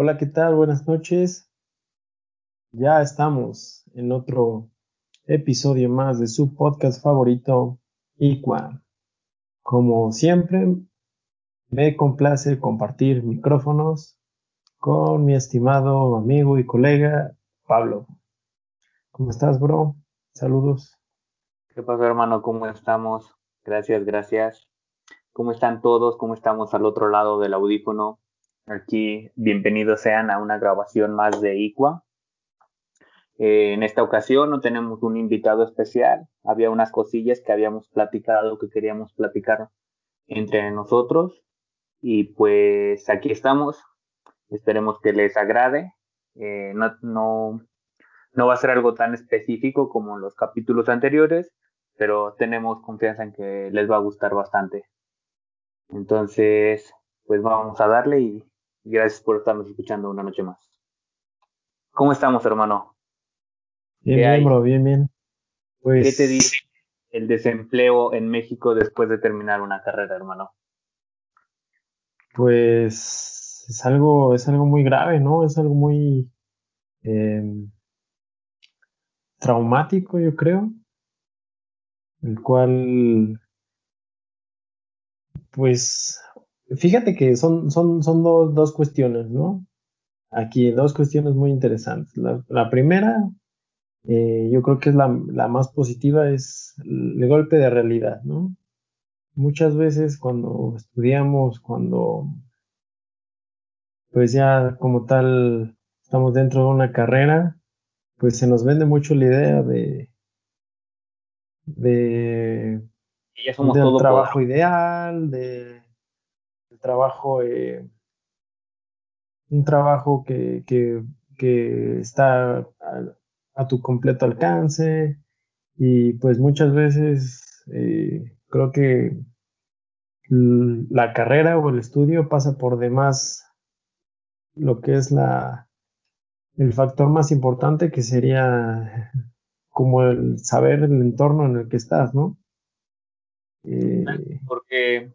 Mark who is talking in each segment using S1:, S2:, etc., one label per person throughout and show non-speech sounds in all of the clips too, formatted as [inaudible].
S1: Hola, ¿qué tal? Buenas noches. Ya estamos en otro episodio más de su podcast favorito, Iqua. Como siempre, me complace compartir micrófonos con mi estimado amigo y colega Pablo. ¿Cómo estás, bro? Saludos.
S2: ¿Qué pasa, hermano? ¿Cómo estamos? Gracias, gracias. ¿Cómo están todos? ¿Cómo estamos al otro lado del audífono? Aquí, bienvenidos sean a una grabación más de IQUA. Eh, en esta ocasión no tenemos un invitado especial. Había unas cosillas que habíamos platicado, que queríamos platicar entre nosotros. Y pues aquí estamos. Esperemos que les agrade. Eh, no, no, no va a ser algo tan específico como los capítulos anteriores, pero tenemos confianza en que les va a gustar bastante. Entonces, pues vamos a darle y Gracias por estarnos escuchando una noche más. ¿Cómo estamos, hermano?
S1: Bien, bien, bro, bien, bien.
S2: Pues... ¿Qué te dice el desempleo en México después de terminar una carrera, hermano?
S1: Pues es algo, es algo muy grave, ¿no? Es algo muy em, traumático, yo creo. El cual, pues, Fíjate que son, son, son dos, dos cuestiones, ¿no? Aquí dos cuestiones muy interesantes. La, primera, eh, yo creo que es la, la, más positiva, es el golpe de realidad, ¿no? Muchas veces cuando estudiamos, cuando pues ya como tal estamos dentro de una carrera, pues se nos vende mucho la idea de, de
S2: ya somos del
S1: trabajo ideal, de trabajo, eh, un trabajo que, está a, tu completo alcance y pues muchas veces eh, creo que la carrera o el estudio pasa por demás lo que es la el factor más importante que sería como el saber el entorno en el que estás, ¿no?
S2: Eh, Porque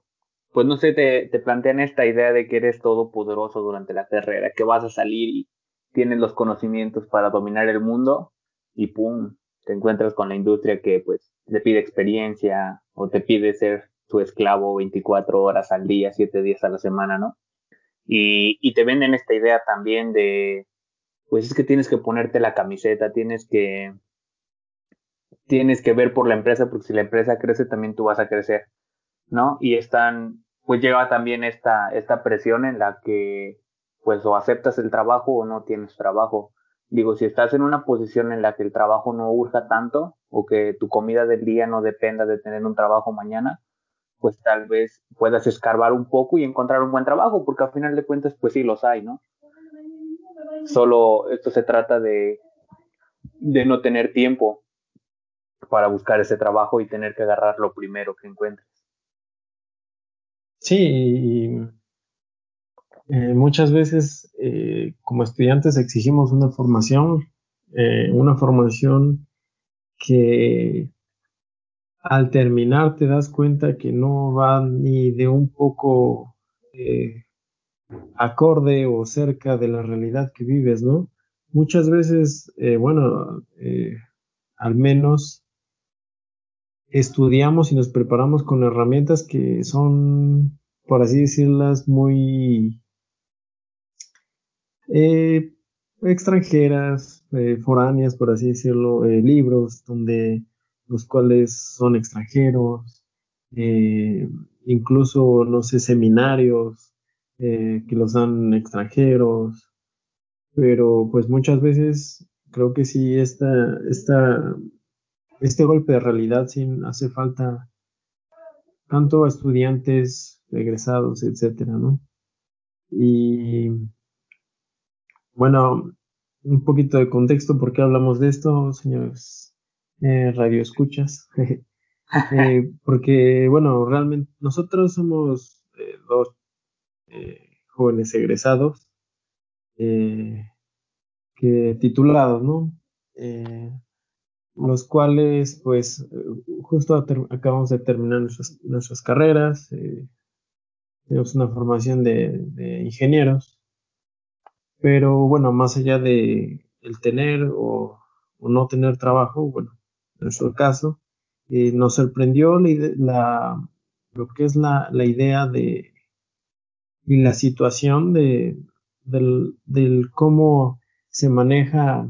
S2: pues no sé, te, te plantean esta idea de que eres todopoderoso durante la carrera, que vas a salir y tienes los conocimientos para dominar el mundo y pum, te encuentras con la industria que pues te pide experiencia o te pide ser tu esclavo 24 horas al día, 7 días a la semana, ¿no? Y, y te venden esta idea también de, pues es que tienes que ponerte la camiseta, tienes que, tienes que ver por la empresa, porque si la empresa crece, también tú vas a crecer, ¿no? Y están pues lleva también esta, esta presión en la que pues o aceptas el trabajo o no tienes trabajo. Digo, si estás en una posición en la que el trabajo no urja tanto o que tu comida del día no dependa de tener un trabajo mañana, pues tal vez puedas escarbar un poco y encontrar un buen trabajo, porque al final de cuentas, pues sí los hay, ¿no? Solo esto se trata de, de no tener tiempo para buscar ese trabajo y tener que agarrar lo primero que encuentres.
S1: Sí, y, eh, muchas veces eh, como estudiantes exigimos una formación, eh, una formación que al terminar te das cuenta que no va ni de un poco acorde o cerca de la realidad que vives, ¿no? Muchas veces, bueno, al menos estudiamos y nos preparamos con herramientas que son, por así decirlas, muy eh, extranjeras, eh, foráneas, por así decirlo, eh, libros donde los cuales son extranjeros, incluso, no sé, seminarios que los dan extranjeros, pero pues muchas veces creo que sí esta, esta este golpe de realidad sí hace falta tanto a estudiantes, egresados, etcétera, ¿no? Y bueno, un poquito de contexto, ¿por qué hablamos de esto, señores eh, radio escuchas? [laughs] Eh, porque, bueno, realmente nosotros somos eh, dos jóvenes egresados que titulados, ¿no? Los cuales pues justo acabamos de terminar nuestras, carreras, eh, tenemos una formación de, ingenieros, Pero bueno, más allá de el tener o, no tener trabajo, bueno, en nuestro caso, eh, nos sorprendió la, lo que es la, la idea de y la situación de, del cómo se maneja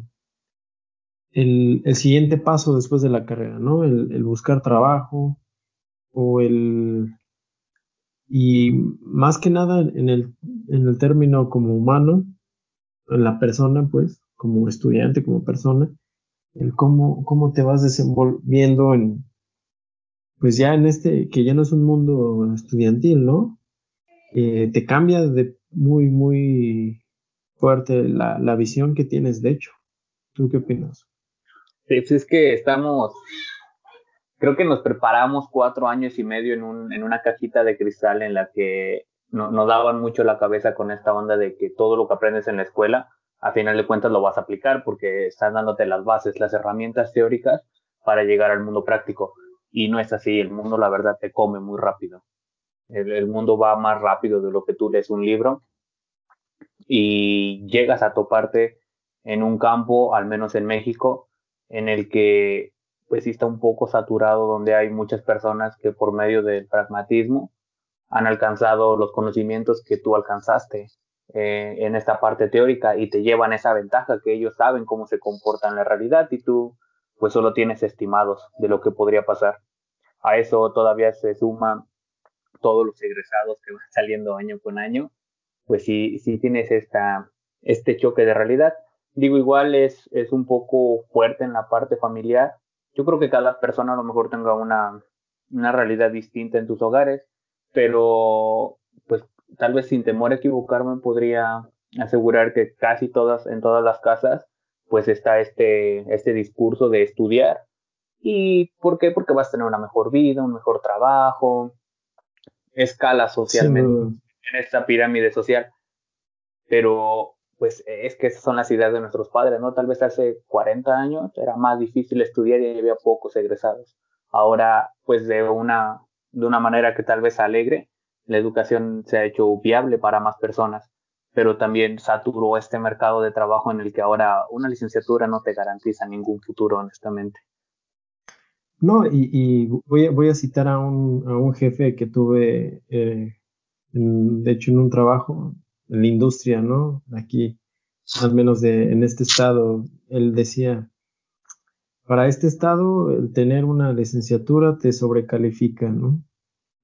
S1: el, el, siguiente paso después de la carrera, ¿no? El, buscar trabajo o el... Y más que nada en el, en el término como humano, en la persona, pues, como estudiante, como persona, el cómo, cómo te vas desenvolviendo en, pues ya en este, que ya no es un mundo estudiantil, ¿no? Eh, te cambia de muy, muy fuerte la, la visión que tienes, de hecho. ¿Tú qué opinas?
S2: Sí, pues es que estamos, creo que nos preparamos cuatro años y medio en, un, en una cajita de cristal en la que no, nos daban mucho la cabeza con esta onda de que todo lo que aprendes en la escuela, a final de cuentas lo vas a aplicar porque están dándote las bases, las herramientas teóricas para llegar al mundo práctico. Y no es así, el mundo la verdad te come muy rápido. El, el mundo va más rápido de lo que tú lees un libro y llegas a toparte en un campo, al menos en México, en el que pues sí está un poco saturado, donde hay muchas personas que por medio del pragmatismo han alcanzado los conocimientos que tú alcanzaste eh, en esta parte teórica y te llevan esa ventaja que ellos saben cómo se comporta en la realidad y tú pues solo tienes estimados de lo que podría pasar. A eso todavía se suma todos los egresados que van [laughs] saliendo año con año, pues sí, sí tienes esta, este choque de realidad. Digo, igual es, es un poco fuerte en la parte familiar. Yo creo que cada persona a lo mejor tenga una, una realidad distinta en tus hogares pero pues tal vez sin temor a equivocarme podría asegurar que casi todas, en todas las casas, pues está este, este discurso de estudiar. ¿Y por qué? Porque vas a tener una mejor vida, un mejor trabajo, escala socialmente en esta pirámide social. Pero pues es que esas son las ideas de nuestros padres, ¿no? Tal vez hace 40 años era más difícil estudiar y había pocos egresados. Ahora, pues de una de una manera que tal vez alegre, la educación se ha hecho viable para más personas, pero también saturó este mercado de trabajo en el que ahora una licenciatura no te garantiza ningún futuro, honestamente.
S1: No, y, voy, a, citar a un, a un jefe que tuve, eh, de hecho, en un trabajo en la industria, ¿no? Aquí, al menos de, en este estado, él decía, para este estado, el tener una licenciatura te sobrecalifica, ¿no?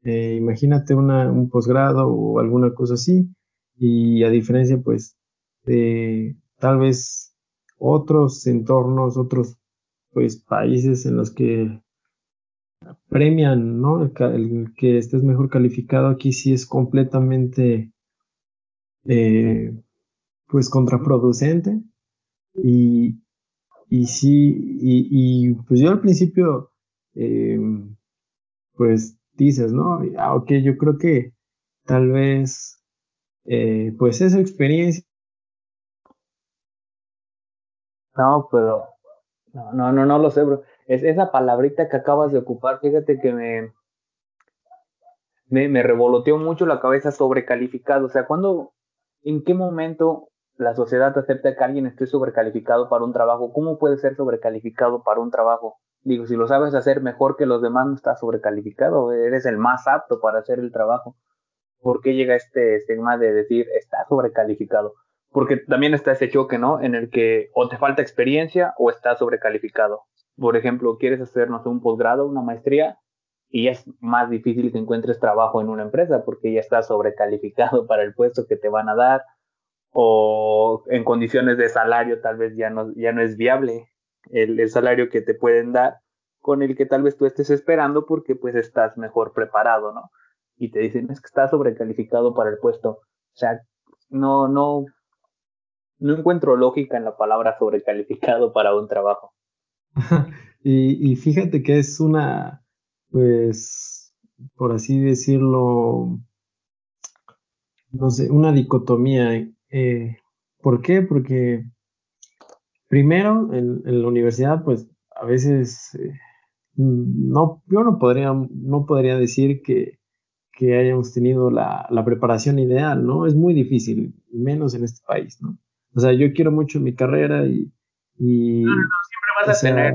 S1: Eh, imagínate una, un posgrado o alguna cosa así, y a diferencia, pues, de tal vez otros entornos, otros, pues, países en los que premian, ¿no? El, que estés mejor calificado aquí sí es completamente, eh, pues, contraproducente. Y, y sí, y, pues yo al principio, eh, pues dices, ¿no? Ah, ok, yo creo que tal vez, eh, pues esa experiencia.
S2: No, pero, no, no, no, no lo sé, bro. Es esa palabrita que acabas de ocupar, fíjate que me, me, me revoloteó mucho la cabeza sobrecalificado. O sea, ¿cuándo, en qué momento la sociedad acepta que alguien esté sobrecalificado para un trabajo, ¿cómo puede ser sobrecalificado para un trabajo? Digo, si lo sabes hacer mejor que los demás, no estás sobrecalificado, eres el más apto para hacer el trabajo. ¿Por qué llega este estigma de decir está sobrecalificado? Porque también está ese choque, ¿no? En el que o te falta experiencia o estás sobrecalificado. Por ejemplo, quieres hacer, no sé, un posgrado, una maestría, y es más difícil que encuentres trabajo en una empresa porque ya estás sobrecalificado para el puesto que te van a dar o en condiciones de salario tal vez ya no, ya no es viable el, el, salario que te pueden dar con el que tal vez tú estés esperando porque pues estás mejor preparado, ¿no? Y te dicen, es que estás sobrecalificado para el puesto. O sea, no, no, no encuentro lógica en la palabra sobrecalificado para un trabajo. [laughs]
S1: y, y fíjate que es una, pues, por así decirlo, no sé, una dicotomía eh, ¿Por qué? Porque primero en, la universidad, pues a veces eh, no, yo no podría, no podría decir que, hayamos tenido la, preparación ideal, ¿no? Es muy difícil, menos en este país, ¿no? O sea, yo quiero mucho mi carrera y... y
S2: no, no, no, siempre vas a tener,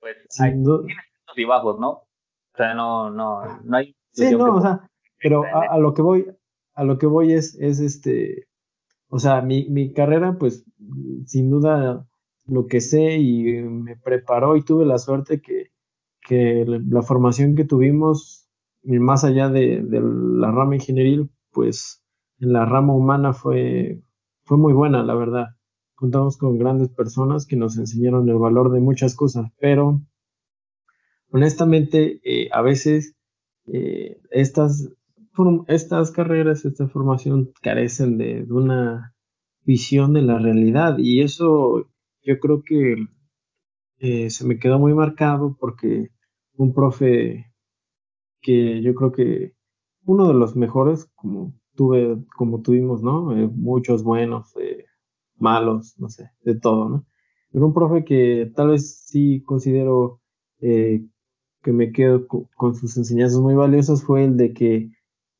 S2: pues, hay, tienes y bajos, ¿no? O sea, no, no, no hay...
S1: Sí, no, o sea, pero a, lo que voy, a lo que voy es, es este, o sea, mi, mi carrera, pues, sin duda, lo que sé y me preparó y tuve la suerte que, que la formación que tuvimos, más allá de, de la rama ingenieril, pues, en la rama humana fue, fue muy buena, la verdad. Contamos con grandes personas que nos enseñaron el valor de muchas cosas, pero honestamente, eh, a veces eh, estas, estas carreras, esta formación carecen de, una visión de la realidad y eso yo creo que eh, se me quedó muy marcado porque un profe que yo creo que uno de los mejores, como tuve, como tuvimos, ¿no? muchos buenos, malos, no sé, de todo, ¿no? Pero un profe que tal vez sí considero eh, que me quedo con, sus enseñanzas muy valiosas fue el de que,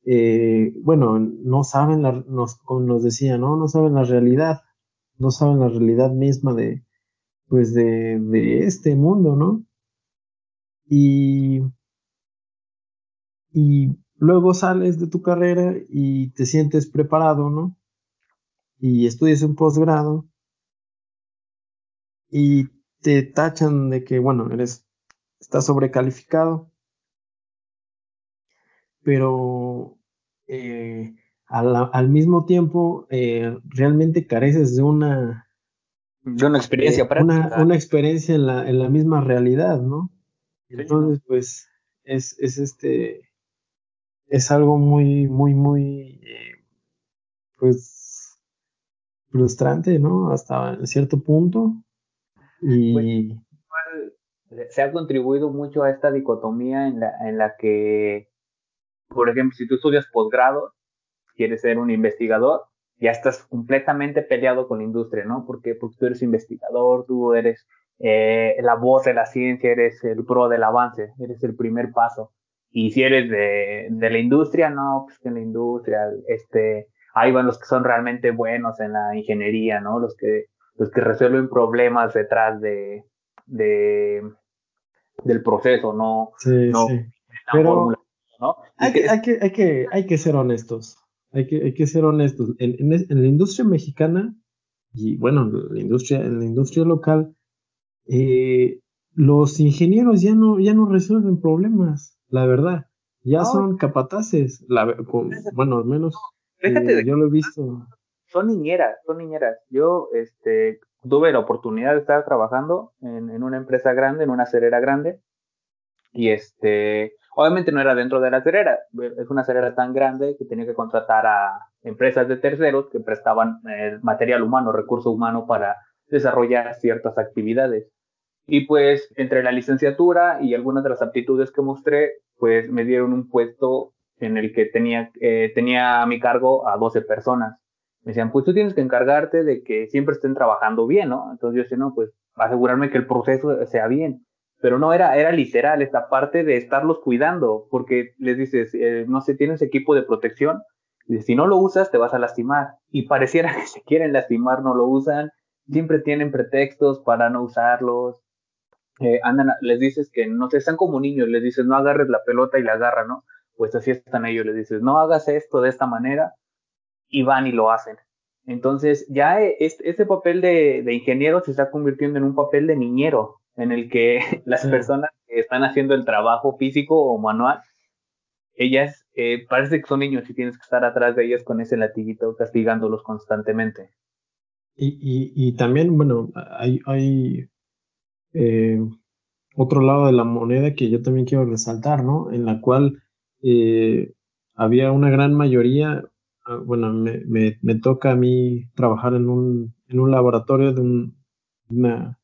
S1: eh, bueno, no saben, la, nos, como nos decía, ¿no? No saben la realidad, no saben la realidad misma de, pues, de, de este mundo, ¿no? Y, y luego sales de tu carrera y te sientes preparado, ¿no? Y estudias un posgrado y te tachan de que, bueno, eres está sobrecalificado, pero eh, al, mismo tiempo eh, realmente careces de una,
S2: de una experiencia
S1: eh, Una, experiencia en la, en la misma realidad, ¿no? Entonces, pues, es, es este, es algo muy, muy, muy, pues, frustrante, ¿no? Hasta cierto punto. Y,
S2: pues, se ha contribuido mucho a esta dicotomía en la, en la que, por ejemplo, si tú estudias posgrado, quieres ser un investigador, ya estás completamente peleado con la industria, ¿no? Porque, porque tú eres investigador, tú eres eh, la voz de la ciencia, eres el pro del avance, eres el primer paso. Y si eres de, de la industria, no, pues que en la industria, este, ahí van los que son realmente buenos en la ingeniería, ¿no? Los que, los que resuelven problemas detrás de, de, del proceso, no,
S1: sí, sí. Pero ¿no? Hay que, hay, que, hay, que, hay que ser honestos, hay que, hay que ser honestos. En, en, la industria mexicana, y bueno, en la industria, en la industria local, eh, los ingenieros ya no, ya no resuelven problemas, la verdad. Ya son capataces, la, bueno, al menos eh, yo lo he visto.
S2: Son niñeras, son niñeras. Yo, este, tuve la oportunidad de estar trabajando en, en, una empresa grande, en una cerera grande, y este, obviamente no era dentro de la cerera, es una cerera tan grande que tenía que contratar a empresas de terceros que prestaban eh, material humano, recurso humano para desarrollar ciertas actividades. Y pues entre la licenciatura y algunas de las aptitudes que mostré, pues me dieron un puesto en el que tenía, eh, tenía a mi cargo a 12 personas me decían, pues tú tienes que encargarte de que siempre estén trabajando bien, ¿no? Entonces yo decía, no, pues asegurarme que el proceso sea bien. Pero no era, era literal esta parte de estarlos cuidando, porque les dices, eh, no sé, tienes equipo de protección, y si no lo usas te vas a lastimar. Y pareciera [laughs] que se quieren lastimar, no lo usan, siempre tienen pretextos para no usarlos. Eh, andan, les dices que no sé, están como niños, les dices no agarres la pelota y la agarra, ¿no? Pues así están ellos, les dices no hagas esto de esta manera y van y lo hacen. Entonces ya este, papel de, ingeniero se está convirtiendo en un papel de niñero, en el que [laughs] las personas que están haciendo el trabajo físico o manual, ellas eh, parece que son niños y tienes que estar atrás de ellas con ese latiguito castigándolos constantemente.
S1: Y, también, bueno, hay, hay eh, otro lado de la moneda que yo también quiero resaltar, ¿no? En la cual eh, había una gran mayoría, bueno, me, toca a mí trabajar en un, en un laboratorio de una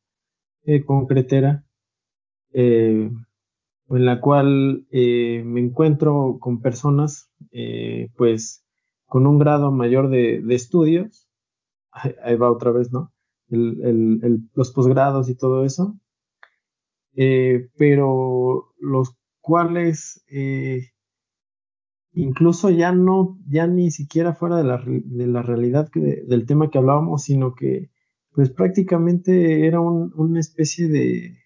S1: eh, concretera, eh, en la cual eh, me encuentro con personas, pues, con un grado mayor de, estudios, ahí, va otra vez, ¿no? los posgrados y todo eso, pero los cuales incluso ya no, ya ni siquiera fuera de la, de la realidad del tema que hablábamos, sino que pues prácticamente era una especie de,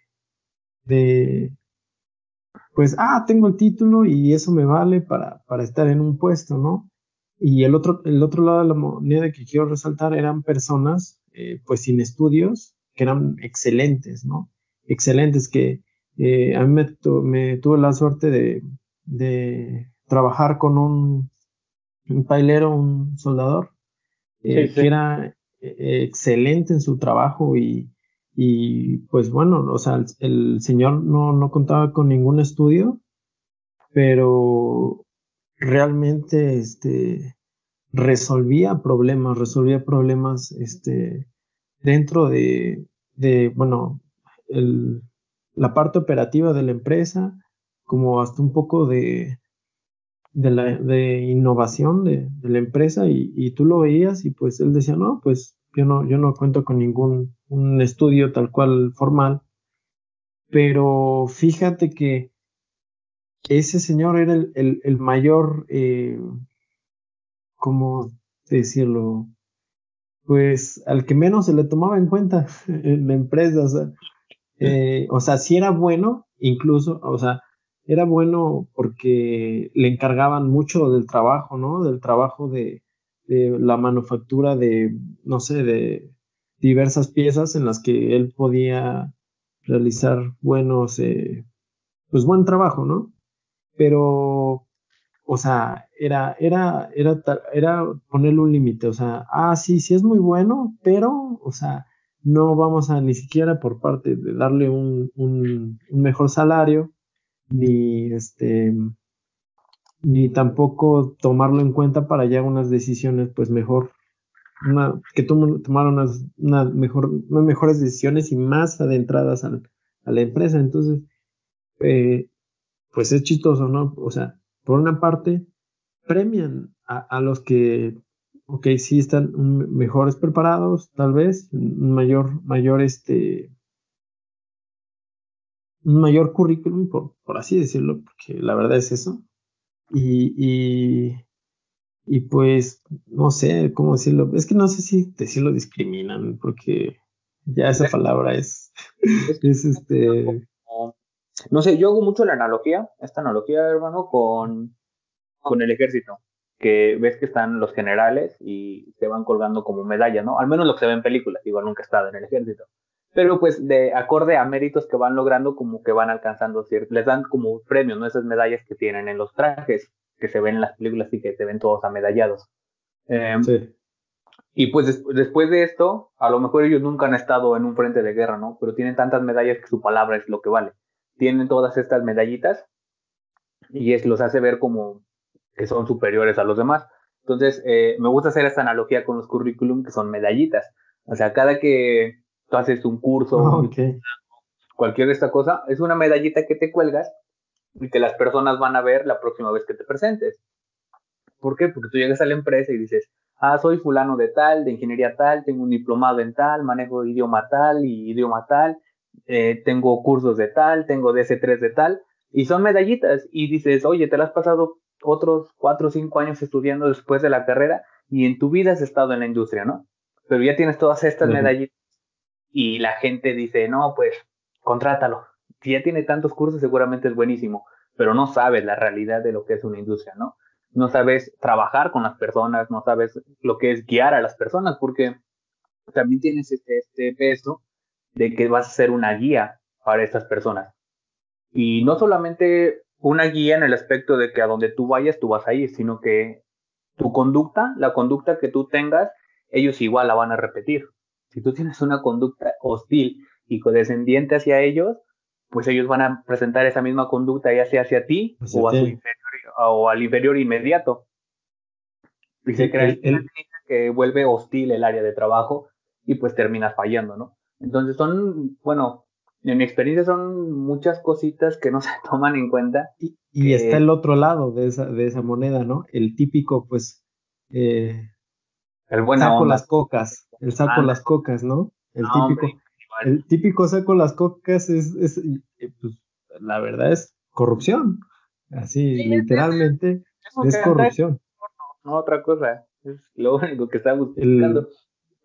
S1: de, pues, ah, tengo el título y eso me vale para, para estar en un puesto, ¿no? Y el otro, el otro lado de la moneda que quiero resaltar eran personas, eh, pues, sin estudios, que eran excelentes, ¿no? Excelentes, que eh, a mí me, tuve la suerte de, de trabajar con un, un pailero, un soldador, eh, que era excelente en su trabajo y, y pues bueno, o sea, el, señor no, no, contaba con ningún estudio, pero realmente este, resolvía problemas, resolvía problemas este, dentro de, de bueno, el, la parte operativa de la empresa, como hasta un poco de, de, la, de innovación de, la empresa y, y, tú lo veías y pues él decía, no, pues yo no, yo no cuento con ningún un estudio tal cual formal, pero fíjate que ese señor era el, el, mayor, eh, ¿cómo decirlo? Pues al que menos se le tomaba en cuenta [laughs] en la empresa, o sea, eh, o sea, si era bueno, incluso, o sea, era bueno porque le encargaban mucho del trabajo, ¿no? Del trabajo de, la manufactura de, no sé, de diversas piezas en las que él podía realizar buenos, eh, pues buen trabajo, ¿no? Pero, o sea, era, era, era, era ponerle un límite, o sea, ah, sí, sí es muy bueno, pero, o sea, no vamos a ni siquiera por parte de darle un, un, un mejor salario, ni este, ni tampoco tomarlo en cuenta para ya unas decisiones, pues mejor una, que tomaron unas, una mejor, unas mejores decisiones y más adentradas a la empresa. Entonces, eh, pues es chistoso, ¿no? O sea, por una parte, premian a, a los que, ok, sí están mejores preparados, tal vez, mayor, mayor, este, un mayor currículum, por, por así decirlo, porque la verdad es eso. Y, y, y pues, no sé cómo decirlo. Es que no sé si decirlo discriminan, porque ya esa palabra es, es este...
S2: No sé, yo hago mucho la analogía, esta analogía, hermano, con, con el ejército, que ves que están los generales y se van colgando como medalla, ¿no? Al menos lo que se ve en películas, igual nunca he estado en el ejército. Pero pues de acorde a méritos que van logrando, como que van alcanzando ciertos, les dan como premios, ¿no? Esas medallas que tienen en los trajes que se ven en las películas y que se ven todos amedallados. Em, sí. Y pues después de esto, a lo mejor ellos nunca han estado en un frente de guerra, ¿no? Pero tienen tantas medallas que su palabra es lo que vale. Tienen todas estas medallitas y es, los hace ver como que son superiores a los demás. Entonces, eh, me gusta hacer esta analogía con los currículum que son medallitas. O sea, cada que tú haces un curso, okay. cualquier de esta cosa, es una medallita que te cuelgas y que las personas van a ver la próxima vez que te presentes. ¿Por qué? Porque tú llegas a la empresa y dices, ah, soy fulano de tal, de ingeniería tal, tengo un diplomado en tal, manejo idioma tal y idioma tal, eh, tengo cursos de tal, tengo DS3 de tal, y son medallitas. Y dices, oye, te lo has pasado otros cuatro o cinco años estudiando después de la carrera y en tu vida has estado en la industria, ¿no? Pero ya tienes todas estas medallitas y la gente dice, no, pues, contrátalo si ya tiene tantos cursos, seguramente es buenísimo, pero no sabes la realidad de lo que es una industria, ¿no? No sabes trabajar con las personas, no sabes lo que es guiar a las personas, porque también tienes este, este peso de que vas a ser una guía para estas personas. Y no solamente una guía en el aspecto de que a donde tú vayas, tú vas a ir, sino que tu conducta, la conducta que tú tengas, ellos igual la van a repetir. Si tú tienes una conducta hostil y condescendiente hacia ellos, pues ellos van a presentar esa misma conducta ya sea hacia ti o, A su inferior, o al inferior inmediato. Y se crea que vuelve hostil el área de trabajo y pues terminas fallando, ¿no? Entonces son, bueno, en mi experiencia son muchas cositas que no se [laughs] toman en cuenta.
S1: Y, está el otro lado de esa, de esa moneda, ¿no? El típico, pues, eh, el buen saco las cocas, el saco las cocas, ¿no? El típico el típico saco las cocas es, es pues, la verdad es corrupción. Así, literalmente. es corrupción.
S2: No, otra cosa, es lo único que está buscando.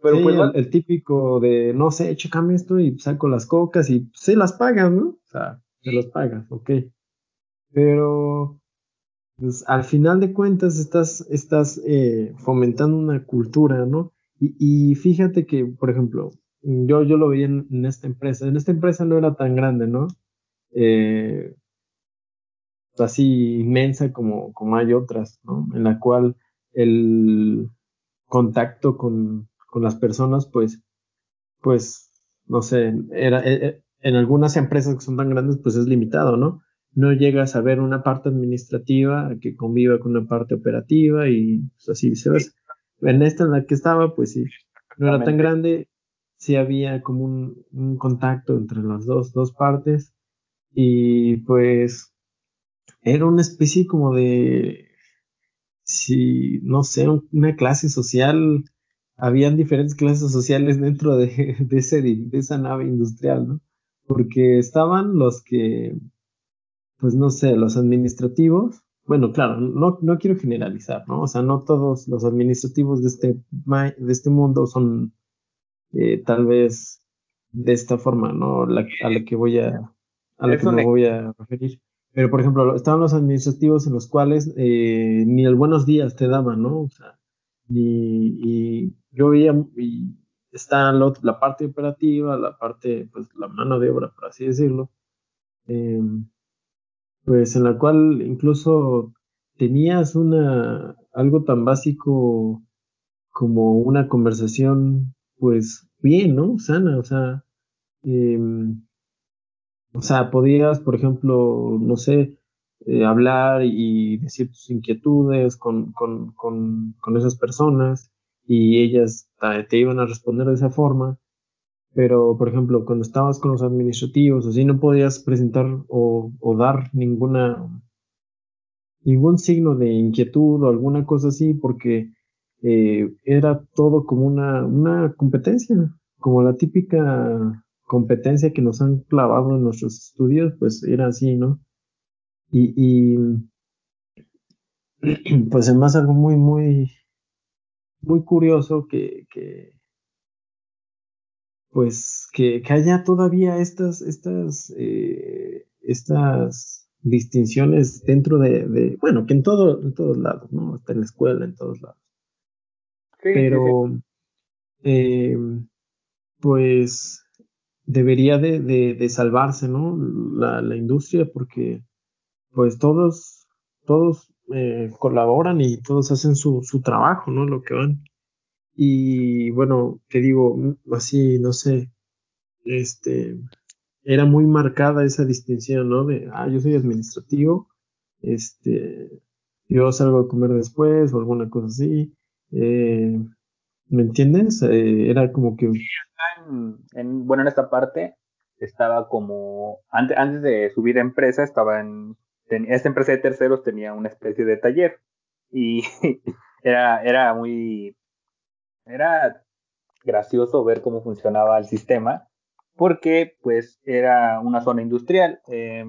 S1: Pero pues, el, típico de, no sé, chécame esto y saco las cocas y se las pagas, ¿no? O sea, se las pagas, ok. Pero, al final de cuentas estás, estás eh, fomentando una cultura, ¿no? Y, fíjate que, por ejemplo, yo, yo lo vi en, esta empresa. En esta empresa no era tan grande, ¿no? Eh, así inmensa como, como hay otras, ¿no? En la cual el contacto con, con las personas, pues, pues, no sé, era, e, e, en algunas empresas que son tan grandes, pues es limitado, ¿no? No llegas a ver una parte administrativa que conviva con una parte operativa y pues, así viceversa. En esta en la que estaba, pues sí, no era tan grande, sí había como un, contacto entre las dos, dos partes y pues era una especie como de, si, no sé, una clase social, habían diferentes clases sociales dentro de, [laughs] de, ese, de esa nave industrial, ¿no? Porque estaban los que, pues no sé, los administrativos, bueno, claro, no, no quiero generalizar, ¿no? O sea, no todos los administrativos de este, de este mundo son eh, tal vez de esta forma, ¿no? a la que voy a, a la que me voy a referir. Pero, por ejemplo, estaban los administrativos en los cuales eh, ni el buenos días te daban, ¿no? O sea, y, yo veía, y está la, parte operativa, la parte, pues, la mano de obra, por así decirlo, em, pues en la cual incluso tenías una, algo tan básico como una conversación pues bien, ¿no? Sana, o sea, em, o sea, podías, por ejemplo, no sé, eh, hablar y decir tus inquietudes con, con, con, con esas personas y ellas te iban a responder de esa forma. Pero, por ejemplo, cuando estabas con los administrativos, así no podías presentar o, dar ninguna, ningún signo de inquietud o alguna cosa así, porque eh, era todo como una, una competencia, como la típica competencia que nos han clavado en nuestros estudios, pues era así, ¿no? Y, y [clears throat] pues además algo muy, muy, muy curioso que, que pues que, que, haya todavía estas, estas, eh, estas distinciones dentro de, de, bueno, que en todo, en todos lados, ¿no? Hasta en la escuela, en todos lados pero eh, pues debería de, salvarse, ¿no? La, industria porque pues todos, todos eh, colaboran y todos hacen su, su trabajo, ¿no? Lo que van. Y bueno, te digo, así, no sé, este, era muy marcada esa distinción, ¿no? De, ah, yo soy administrativo, este, yo salgo a comer después o alguna cosa así, eh, ¿Me entiendes? Eh, era como que...
S2: En, bueno, en esta parte estaba como... Antes, antes de subir a empresa, estaba en... esta empresa de terceros tenía una especie de taller y [laughs] era, era muy... Era gracioso ver cómo funcionaba el sistema porque pues era una zona industrial. Eh,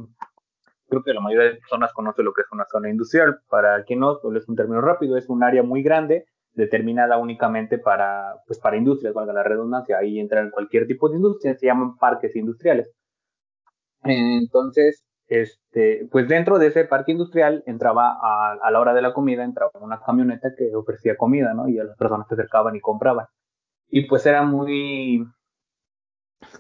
S2: creo que la mayoría de personas conoce lo que es una zona industrial. Para quien no, solo es un término rápido, es un área muy grande determinada únicamente para, pues para industrias, valga la redundancia, ahí entran cualquier tipo de industria, se llaman parques industriales. Entonces, este, pues dentro de ese parque industrial entraba a, a, la hora de la comida, entraba una camioneta que ofrecía comida, ¿no? Y a las personas se acercaban y compraban. Y pues era muy,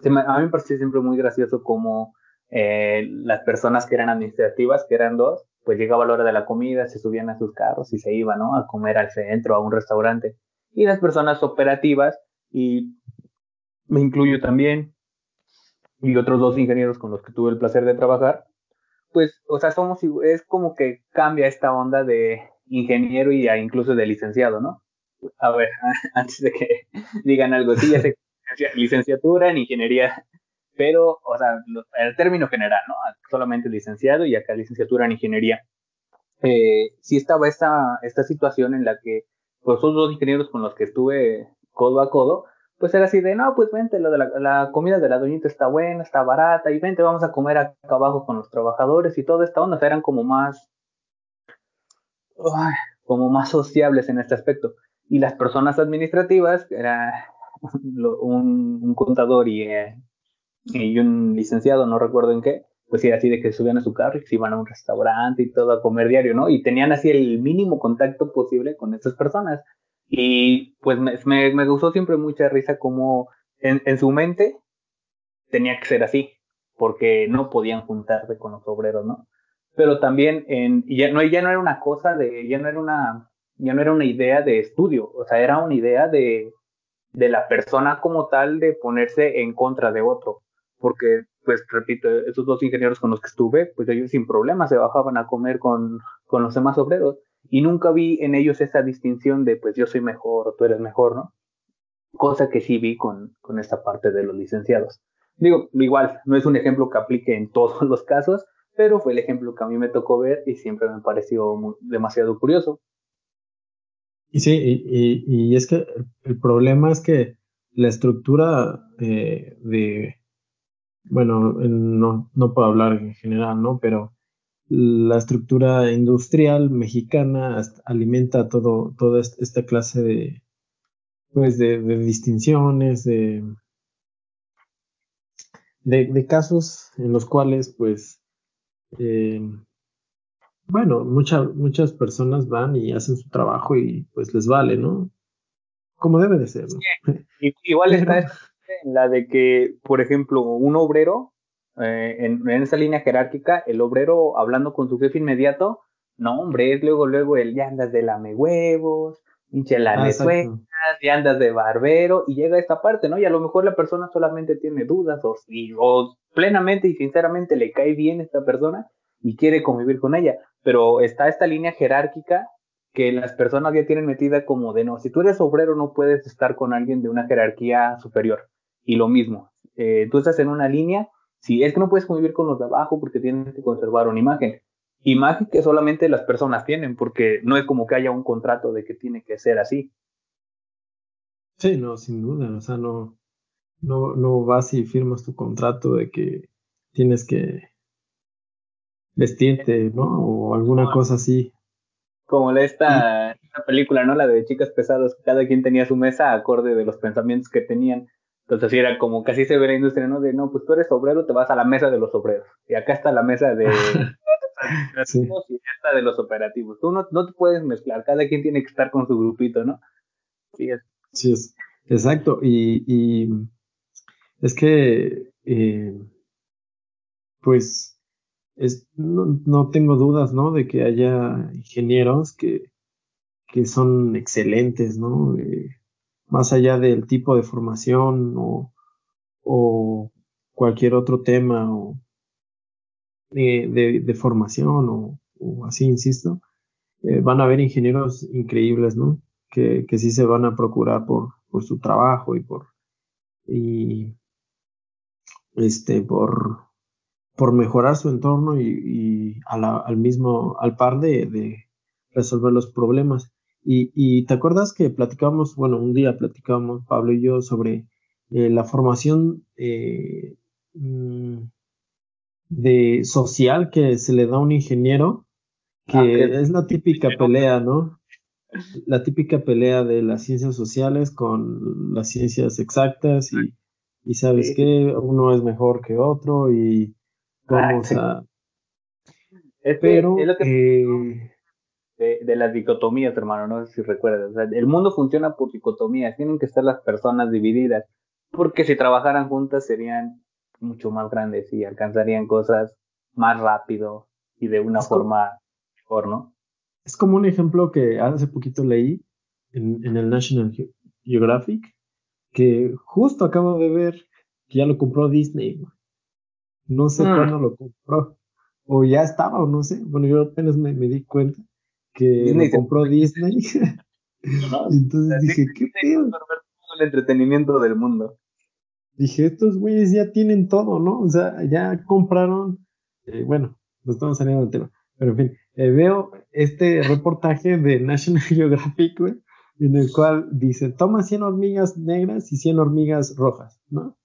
S2: a mí me parecía siempre muy gracioso como eh, las personas que eran administrativas, que eran dos, pues llegaba la hora de la comida, se subían a sus carros y se iban, ¿no? A comer al centro, a un restaurante. Y las personas operativas, y me incluyo también, y otros dos ingenieros con los que tuve el placer de trabajar, pues, o sea, somos, es como que cambia esta onda de ingeniero y incluso de licenciado, ¿no? A ver, [laughs] antes de que [laughs] digan algo, sí, ya sé, licenciatura en ingeniería pero, o sea, el término general, ¿no? Solamente licenciado y acá licenciatura en ingeniería. Eh, sí estaba esta, esta situación en la que, pues, esos dos ingenieros con los que estuve codo a codo, pues era así de, no, pues vente, lo de la, comida de la doñita está buena, está barata, y vente, vamos a comer acá abajo con los trabajadores y todo esta onda, eran como más, como más sociables en este aspecto. Y las personas administrativas, era [laughs] un, contador y, eh, y un licenciado, no recuerdo en qué, pues era así de que subían a su carro y se iban a un restaurante y todo a comer diario, ¿no? Y tenían así el mínimo contacto posible con esas personas. Y pues me, me, me gustó siempre mucha risa como en, en, su mente tenía que ser así, porque no podían juntarse con los obreros, ¿no? Pero también en, ya no, ya no era una cosa de, ya no era una, ya no era una idea de estudio, o sea, era una idea de, de la persona como tal de ponerse en contra de otro, porque pues repito, esos dos ingenieros con los que estuve, pues ellos sin problema se bajaban a comer con, con los demás obreros y nunca vi en ellos esa distinción de pues yo soy mejor o tú eres mejor, ¿no? Cosa que sí vi con, con esta parte de los licenciados. Digo, igual, no es un ejemplo que aplique en [laughs] todos los casos, pero fue el ejemplo que a mí me tocó ver y siempre me pareció demasiado curioso.
S1: Y sí, y, es que el problema es que la estructura de, de bueno, no, no puedo hablar en general, ¿no? Pero la estructura industrial mexicana alimenta todo, toda esta clase de, pues de, distinciones, de, de, casos en los cuales, pues, eh, bueno, muchas personas van y hacen su trabajo y pues les vale, ¿no? Como debe de ser, ¿no?
S2: Igual [laughs] está en la de que, por ejemplo, un obrero, eh, en, esa línea jerárquica, el obrero hablando con su jefe inmediato, no, hombre, es luego, luego el ya andas de lame huevos, hinche la ah, ya andas de barbero, y llega a esta parte, ¿no? Y a lo mejor la persona solamente tiene dudas, o, o plenamente y sinceramente le cae bien esta persona y quiere convivir con ella, pero está esta línea jerárquica que las personas ya tienen metida como de no, si tú eres obrero no puedes estar con alguien de una jerarquía superior. Y lo mismo, eh, tú estás en una línea, si es que no puedes convivir con los de abajo porque tienes que conservar una imagen. Imagen que solamente las personas tienen, porque no es como que haya un contrato de que tiene que ser así.
S1: Sí, no, sin duda, o sea, no, no, no vas y firmas tu contrato de que tienes que vestirte, ¿no? O alguna cosa así.
S2: Como esta, esta película, ¿no? La de chicas pesadas, cada quien tenía su mesa acorde de los pensamientos que tenían. Entonces así era como casi se ve la industria, ¿no? De, no, pues tú eres obrero, te vas a la mesa de los obreros. Y acá está la mesa de [laughs] sí. y esta de los operativos. Tú no, no te puedes mezclar, cada quien tiene que estar con su grupito, ¿no?
S1: Sí, es. Sí, es. Exacto. Y, y es que, eh, pues, es, no, no, tengo dudas, ¿no? De que haya ingenieros que, que son excelentes, ¿no? Eh, más allá del tipo de formación o, cualquier otro tema o de, formación o, así, insisto, eh, van a haber ingenieros increíbles, ¿no? Que, que sí se van a procurar por, por su trabajo y por y este por por mejorar su entorno y, al mismo al par de, de resolver los problemas y, te acuerdas que platicábamos, bueno, un día platicábamos Pablo y yo sobre eh, la formación eh, mm, de social que se le da a un ingeniero, que ah, es la típica pelea, ¿no? La típica pelea de las ciencias sociales con las ciencias exactas y, sabes que uno es mejor que otro y vamos a...
S2: Pero de, las dicotomías, hermano, no sé si recuerdas. el mundo funciona por dicotomías, tienen que estar las personas divididas, porque si trabajaran juntas serían mucho más grandes y alcanzarían cosas más rápido y de una forma mejor, ¿no?
S1: Es como un ejemplo que hace poquito leí en, en el National Geographic, que justo acabo de ver que ya lo compró Disney. No sé ah. cuándo lo compró. O ya estaba, o no sé. Bueno, yo apenas me, me di cuenta que Disney compró Disney. [laughs] Entonces dije, ¿qué pedo?
S2: El entretenimiento del mundo.
S1: Dije, estos güeyes ya tienen todo, ¿no? O sea, ya compraron, eh, bueno, nos estamos saliendo del tema, pero en fin, eh, veo este reportaje de National [laughs] Geographic, güey, en el cual dice, toma 100 hormigas negras y 100 hormigas rojas, ¿no?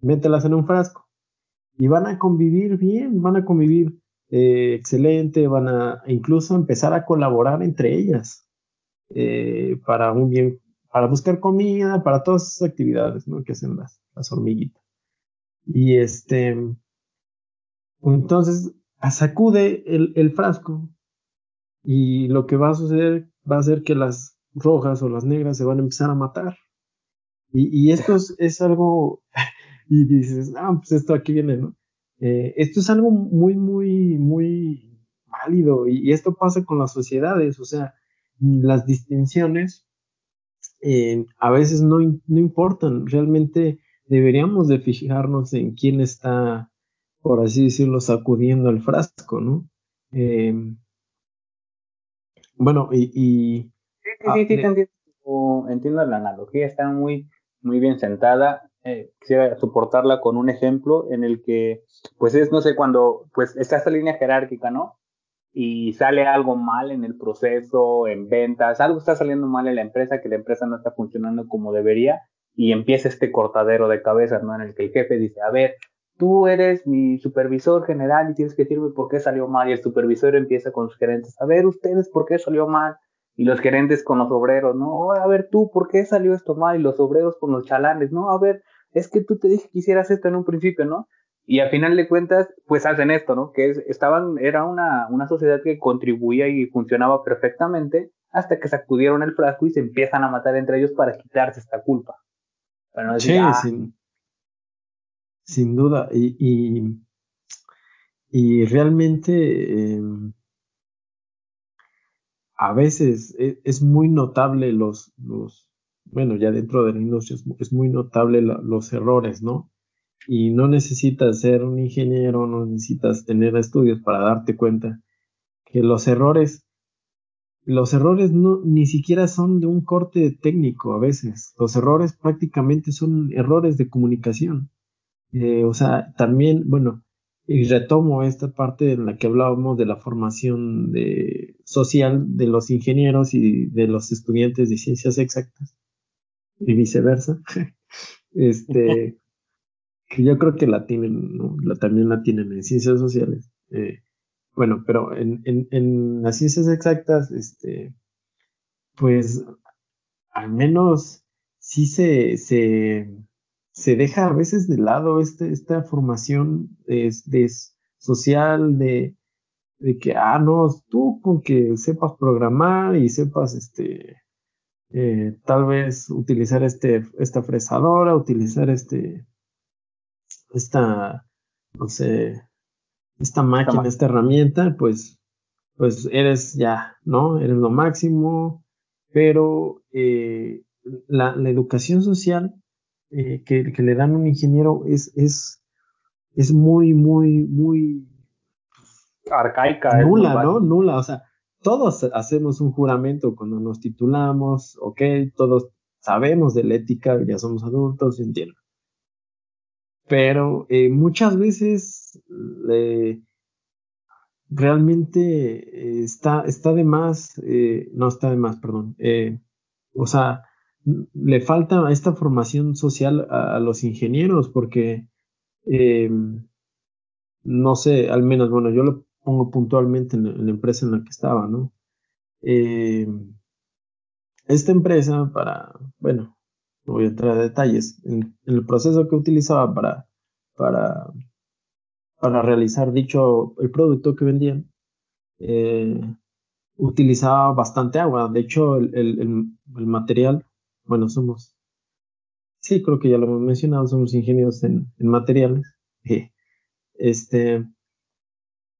S1: Mételas en un frasco. Y van a convivir bien, van a convivir eh, excelente, van a incluso empezar a colaborar entre ellas eh, para un bien, para buscar comida, para todas esas actividades ¿no? que hacen las, las hormiguitas. Y este, entonces sacude el, el frasco y lo que va a suceder va a ser que las rojas o las negras se van a empezar a matar. Y, y esto es, algo, [laughs] y dices, ah, pues esto aquí viene, ¿no? Eh, esto es algo muy, muy, muy válido y, esto pasa con las sociedades, o sea, las distinciones eh, a veces no, no importan, realmente deberíamos de fijarnos en quién está, por así decirlo, sacudiendo el frasco, ¿no? Eh, bueno, y... y
S2: sí, sí, sí, sí entiendo, entiendo, la analogía, está muy, muy bien sentada. Eh, quisiera soportarla con un ejemplo en el que, pues es, no sé, cuando, pues está esta línea jerárquica, ¿no? Y sale algo mal en el proceso, en ventas, algo está saliendo mal en la empresa, que la empresa no está funcionando como debería, y empieza este cortadero de cabezas, ¿no? En el que el jefe dice, a ver, tú eres mi supervisor general y tienes que decirme por qué salió mal. Y el supervisor empieza con sus gerentes, a ver, ustedes por qué salió mal. Y los gerentes con los obreros, ¿no? a ver, tú, ¿por qué salió esto mal? Y los obreros con los chalanes, ¿no? A ver, es que tú te dije que hicieras esto en un principio, ¿no? Y al final de cuentas, pues hacen esto, ¿no? Que estaban, era una, una sociedad que contribuía y funcionaba perfectamente hasta que sacudieron el frasco y se empiezan a matar entre ellos para quitarse esta culpa.
S1: sí, ah, sin duda. Y, y, realmente em, a veces e, es, muy notable los, los, bueno, ya dentro de la industria es, muy notable los errores, ¿no? Y no necesitas ser un ingeniero, no necesitas tener estudios para darte cuenta que los errores, los errores no, ni siquiera son de un corte técnico a veces. Los errores prácticamente son errores de comunicación. Eh, o sea, también, bueno, y retomo esta parte en la que hablábamos de la formación de, social de los ingenieros y de los estudiantes de ciencias exactas y viceversa. [laughs] este, que yo creo que la tienen, ¿no? también la tienen en ciencias sociales. Eh, bueno, pero en, en, en, las ciencias exactas, este, pues al menos sí se, se se deja a veces de lado este, esta formación de, social de, de, que, ah, no, tú con que sepas programar y sepas, este, eh, tal vez utilizar este, esta fresadora, utilizar este, esta, no sé, esta máquina, esta herramienta, pues, pues eres ya, ¿no? Eres lo máximo, pero eh, la, la educación social eh, que, le dan un ingeniero es, es, es muy, muy, muy
S2: arcaica.
S1: Nula, ¿no? Nula, o sea, todos hacemos un juramento cuando nos titulamos, ok, todos sabemos de la ética, ya somos adultos, entiendo. Pero eh, muchas veces realmente eh, está, está de más, no está de más, perdón. o sea, le falta esta formación social a, los ingenieros porque, eh, no sé, al menos, bueno, yo lo pongo puntualmente en, la empresa en la que estaba, ¿no? Eh, esta empresa para, bueno, no voy a entrar a detalles, en, el proceso que utilizaba para, para, para realizar dicho, el producto que vendían, eh, utilizaba bastante agua. De hecho, el, el material bueno, somos, sí, creo que ya lo hemos mencionado, somos ingenieros en, materiales. Este,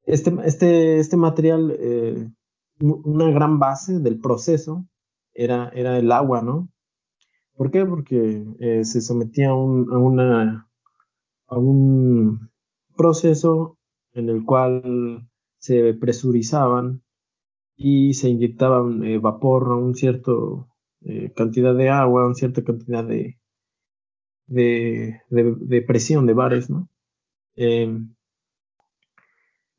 S1: este, este, este material, eh, una gran base del proceso era, era el agua, ¿no? ¿Por qué? Porque eh, se sometía a un, a, una, a un proceso en el cual se presurizaban y se inyectaban eh, vapor a un cierto cantidad de agua, una cierta cantidad de, de, presión de bares, ¿no?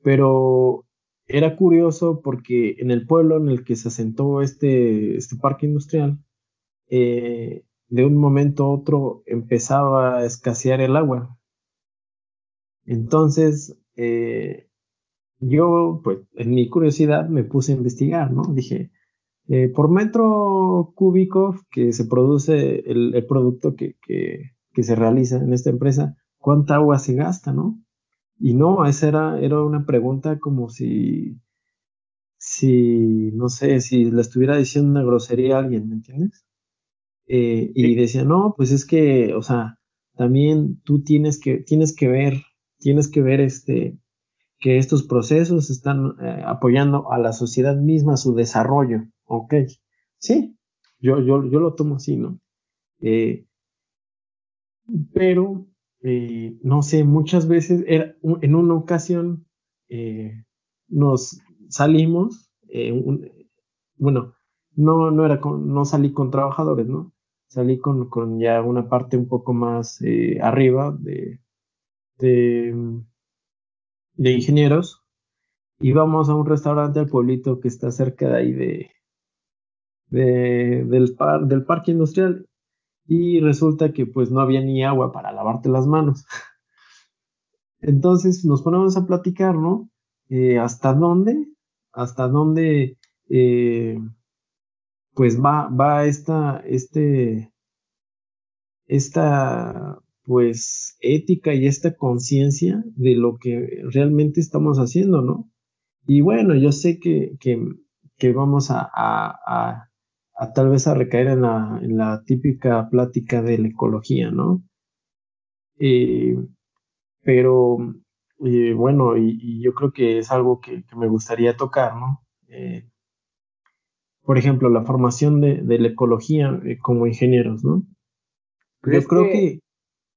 S1: Pero era curioso porque en el pueblo en el que se asentó este, este parque industrial, eh, de un momento a otro empezaba a escasear el agua. Entonces, eh, yo, pues, en mi curiosidad me puse a investigar, ¿no? Dije, eh, por metro cúbico que se produce el, producto que, se realiza en esta empresa, ¿cuánta agua se gasta, no? Y no, esa era, era una pregunta como si, si, no sé, si le estuviera diciendo una grosería a alguien, ¿me entiendes? Eh, y decía, no, pues es que, o sea, también tú tienes que, tienes que ver, tienes que ver este, que estos procesos están eh, apoyando a la sociedad misma, su desarrollo. Ok, sí, yo, yo, yo lo tomo así, ¿no? Eh, pero, eh, no sé, muchas veces, era, en una ocasión, nos salimos, bueno, no, no era no salí con trabajadores, ¿no? Salí con, con ya una parte un poco más arriba de, de de ingenieros, íbamos a un restaurante al pueblito que está cerca de ahí de, del, del parque industrial y resulta que pues no había ni agua para lavarte las manos. Entonces nos ponemos a platicar, ¿no? Eh, ¿Hasta dónde? ¿Hasta dónde? Eh, pues va, va esta, este, esta pues ética y esta conciencia de lo que realmente estamos haciendo, ¿no? Y bueno, yo sé que, vamos a, a, tal vez a recaer en la, en la típica plática de la ecología, ¿no? Eh, pero eh, bueno, y, yo creo que es algo que, me gustaría tocar, ¿no? Eh, por ejemplo, la formación de, la ecología como ingenieros, ¿no?
S2: yo creo que,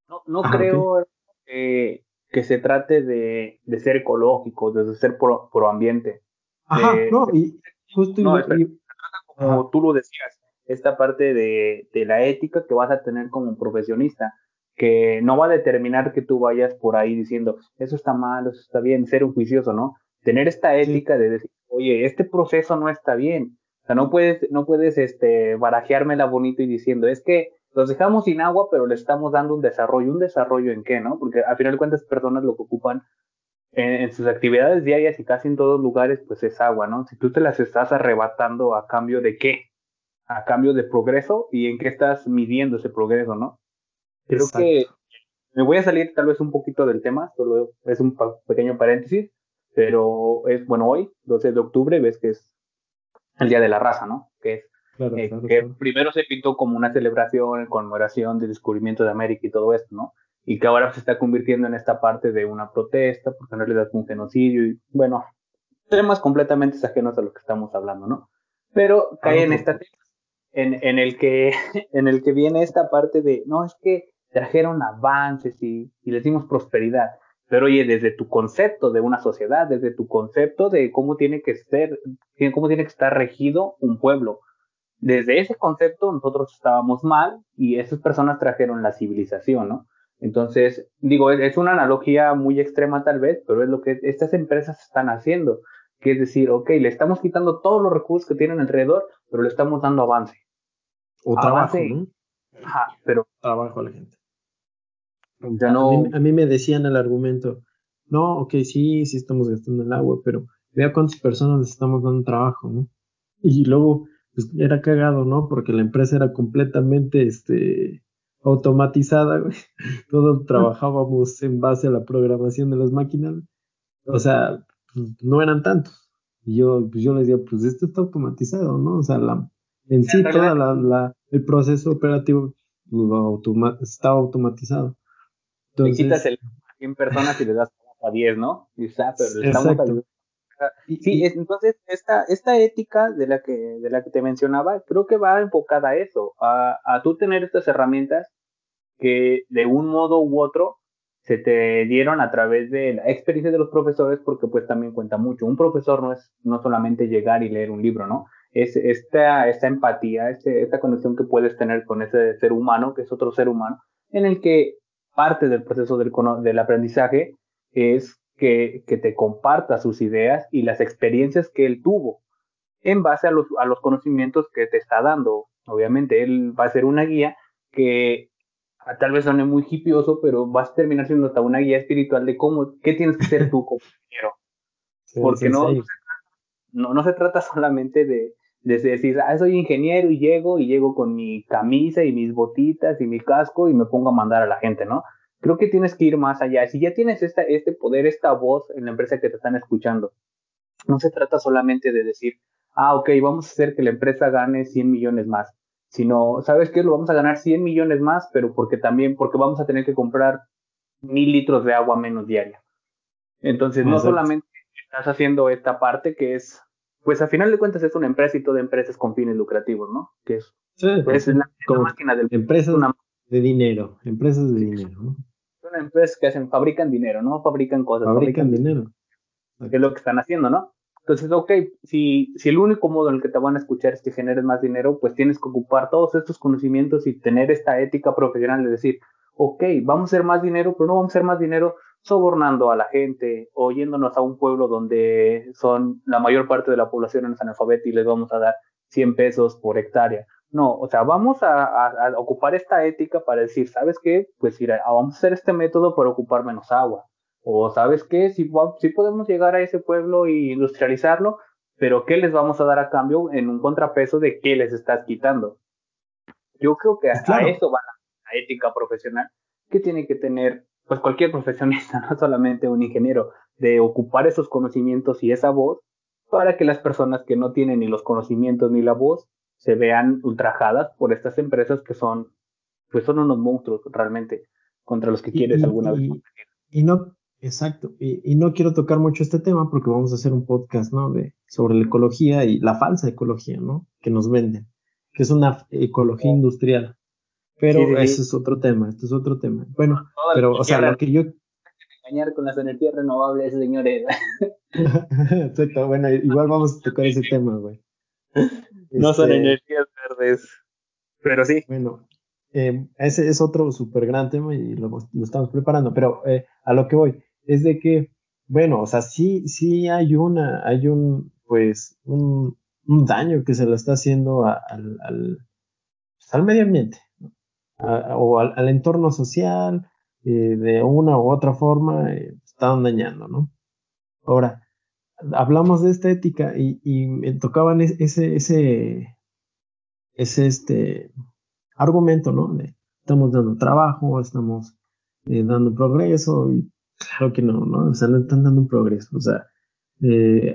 S2: no, no creo que, se trate de, ser ecológico, de ser pro, ambiente.
S1: Ajá, no, y justo
S2: no, como tú lo decías, esta parte de, la ética que vas a tener como profesionista, que no va a determinar que tú vayas por ahí diciendo, eso está mal, eso está bien, ser un juicioso, ¿no? Tener esta ética de decir, oye, este proceso no está bien. O sea, no puedes, no puedes este, barajeármela bonito y diciendo, es que los dejamos sin agua, pero le estamos dando un desarrollo. ¿Un desarrollo en qué, no? Porque al final de cuentas, personas lo que ocupan en, sus actividades diarias y casi en todos lugares, pues es agua, ¿no? Si tú te las estás arrebatando a cambio de qué? A cambio de progreso y en qué estás midiendo ese progreso, ¿no? Creo que me voy a salir tal vez un poquito del tema, solo es un pequeño paréntesis, pero es, bueno, hoy, 12 de octubre, ves que es el Día de la Raza, ¿no? Que es eh, que primero se pintó como una celebración conmemoración del descubrimiento de América y todo esto, ¿no? Y que ahora se está convirtiendo en esta parte de una protesta, porque en realidad es un genocidio y, bueno, temas completamente ajenos a lo que estamos hablando, ¿no? Pero cae en esta en, en el que [laughs] en el que viene esta parte de, no, es que trajeron avances y, y les dimos prosperidad. Pero oye, desde tu concepto de una sociedad, desde tu concepto de cómo tiene que ser, cómo tiene que estar regido un pueblo, desde ese concepto nosotros estábamos mal y esas personas trajeron la civilización, ¿no? Entonces, digo, es, una analogía muy extrema tal vez, pero es lo que estas empresas están haciendo, que es decir, ok, le estamos quitando todos los recursos que tienen alrededor, pero le estamos dando avance.
S1: O trabajo, ¿no?
S2: Ajá, pero...
S1: Trabajo a la gente. Ya no... a, mí, me decían el argumento, no, ok, sí, sí estamos gastando el agua, pero vea cuántas personas les estamos dando trabajo, ¿no? Y luego pues era cagado, ¿no? Porque la empresa era completamente este, automatizada, güey. Todos trabajábamos en base a la programación de las máquinas. O sea, pues, no eran tantos. Y yo, pues yo les decía, pues esto está automatizado, ¿no? O sea, la, en sí, todo la, el proceso operativo lo está automatizado.
S2: Entonces, quitas el 100 personas y le das a 10, ¿no? Y está, pero le estamos Sí, entonces esta, esta ética de la, que, de la que te mencionaba, creo que va enfocada a eso, a, a tú tener estas herramientas que de un modo u otro se te dieron a través de la experiencia de los profesores, porque pues también cuenta mucho. Un profesor no es no solamente llegar y leer un libro, ¿no? Es esta, esta empatía, este, esta conexión que puedes tener con ese ser humano, que es otro ser humano, en el que parte del proceso del, del aprendizaje es que, te comparta sus ideas y las experiencias que él tuvo en base a los, a los conocimientos que te está dando. Obviamente, él va a ser una guía que tal vez suene muy hipioso, pero vas a terminar siendo hasta una guía espiritual de cómo, qué tienes que ser tú como [laughs] Porque no, no, no se trata solamente de, de decir, ah, soy ingeniero y llego y llego con mi camisa y mis botitas y mi casco y me pongo a mandar a la gente, ¿no? Creo que tienes que ir más allá. Si ya tienes esta, este poder, esta voz en la empresa que te están escuchando, no se trata solamente de decir, ah, ok, vamos a hacer que la empresa gane 100 millones más, sino, ¿sabes qué? Lo vamos a ganar 100 millones más, pero porque también, porque vamos a tener que comprar mil litros de agua menos diaria. Entonces, no solamente estás haciendo esta parte que es, pues a final de cuentas es una empresa y toda empresa es con fines lucrativos, ¿no? Que es,
S1: pues, es la, máquina del... Empresas de dinero, empresas de dinero, ¿no?
S2: Son empresas que hacen, fabrican dinero, ¿no? Fabrican cosas.
S1: Fabrican, dinero.
S2: Que es lo que están haciendo, ¿no? Entonces, ok, si, si el único modo en el que te van a escuchar es que generes más dinero, pues tienes que ocupar todos estos conocimientos y tener esta ética profesional de decir, ok, vamos a hacer más dinero, pero no vamos a hacer más dinero sobornando a la gente o yéndonos a un pueblo donde son la mayor parte de la población es analfabeta y les vamos a dar 100 pesos por hectárea. No, o sea, vamos a, ocupar esta ética para decir, ¿sabes qué? Pues ir vamos a hacer este método para ocupar menos agua o sabes qué, si, si podemos llegar a ese pueblo e industrializarlo, pero ¿qué les vamos a dar a cambio en un contrapeso de qué les estás quitando? Yo creo que a eso va la, ética profesional que tiene que tener pues cualquier profesionista, [laughs] no solamente un ingeniero, de ocupar esos conocimientos y esa voz para que las personas que no tienen ni los conocimientos ni la voz se vean ultrajadas por estas empresas que son pues son unos monstruos realmente contra los que quieres alguna vez.
S1: Y no Exacto, y, no quiero tocar mucho este tema porque vamos a hacer un podcast, ¿no? De, sobre la ecología y la falsa ecología, ¿no? Que nos venden, que es una ecología industrial. Pero ese es otro tema, este es otro tema. Bueno, pero, o sea, lo que yo...
S2: Engañar con las energías renovables, señores. [laughs]
S1: Exacto, bueno, igual vamos a tocar ese tema, güey.
S2: No son este, energías verdes, pero sí.
S1: Bueno, eh, ese es otro súper gran tema y lo, estamos preparando, pero eh, a lo que voy es de que, bueno, o sea, sí, sí hay una, hay un, pues, un, un daño que se le está haciendo al, al, pues, al, medio ambiente, o al, entorno social, eh, de una u otra forma, eh, están dañando, ¿no? Ahora, hablamos de esta ética y, me tocaban ese, ese, ese, este, argumento, ¿no? De, estamos dando trabajo, estamos eh, dando progreso y Claro que no, ¿no? O sea, no están dando progreso. O sea, eh,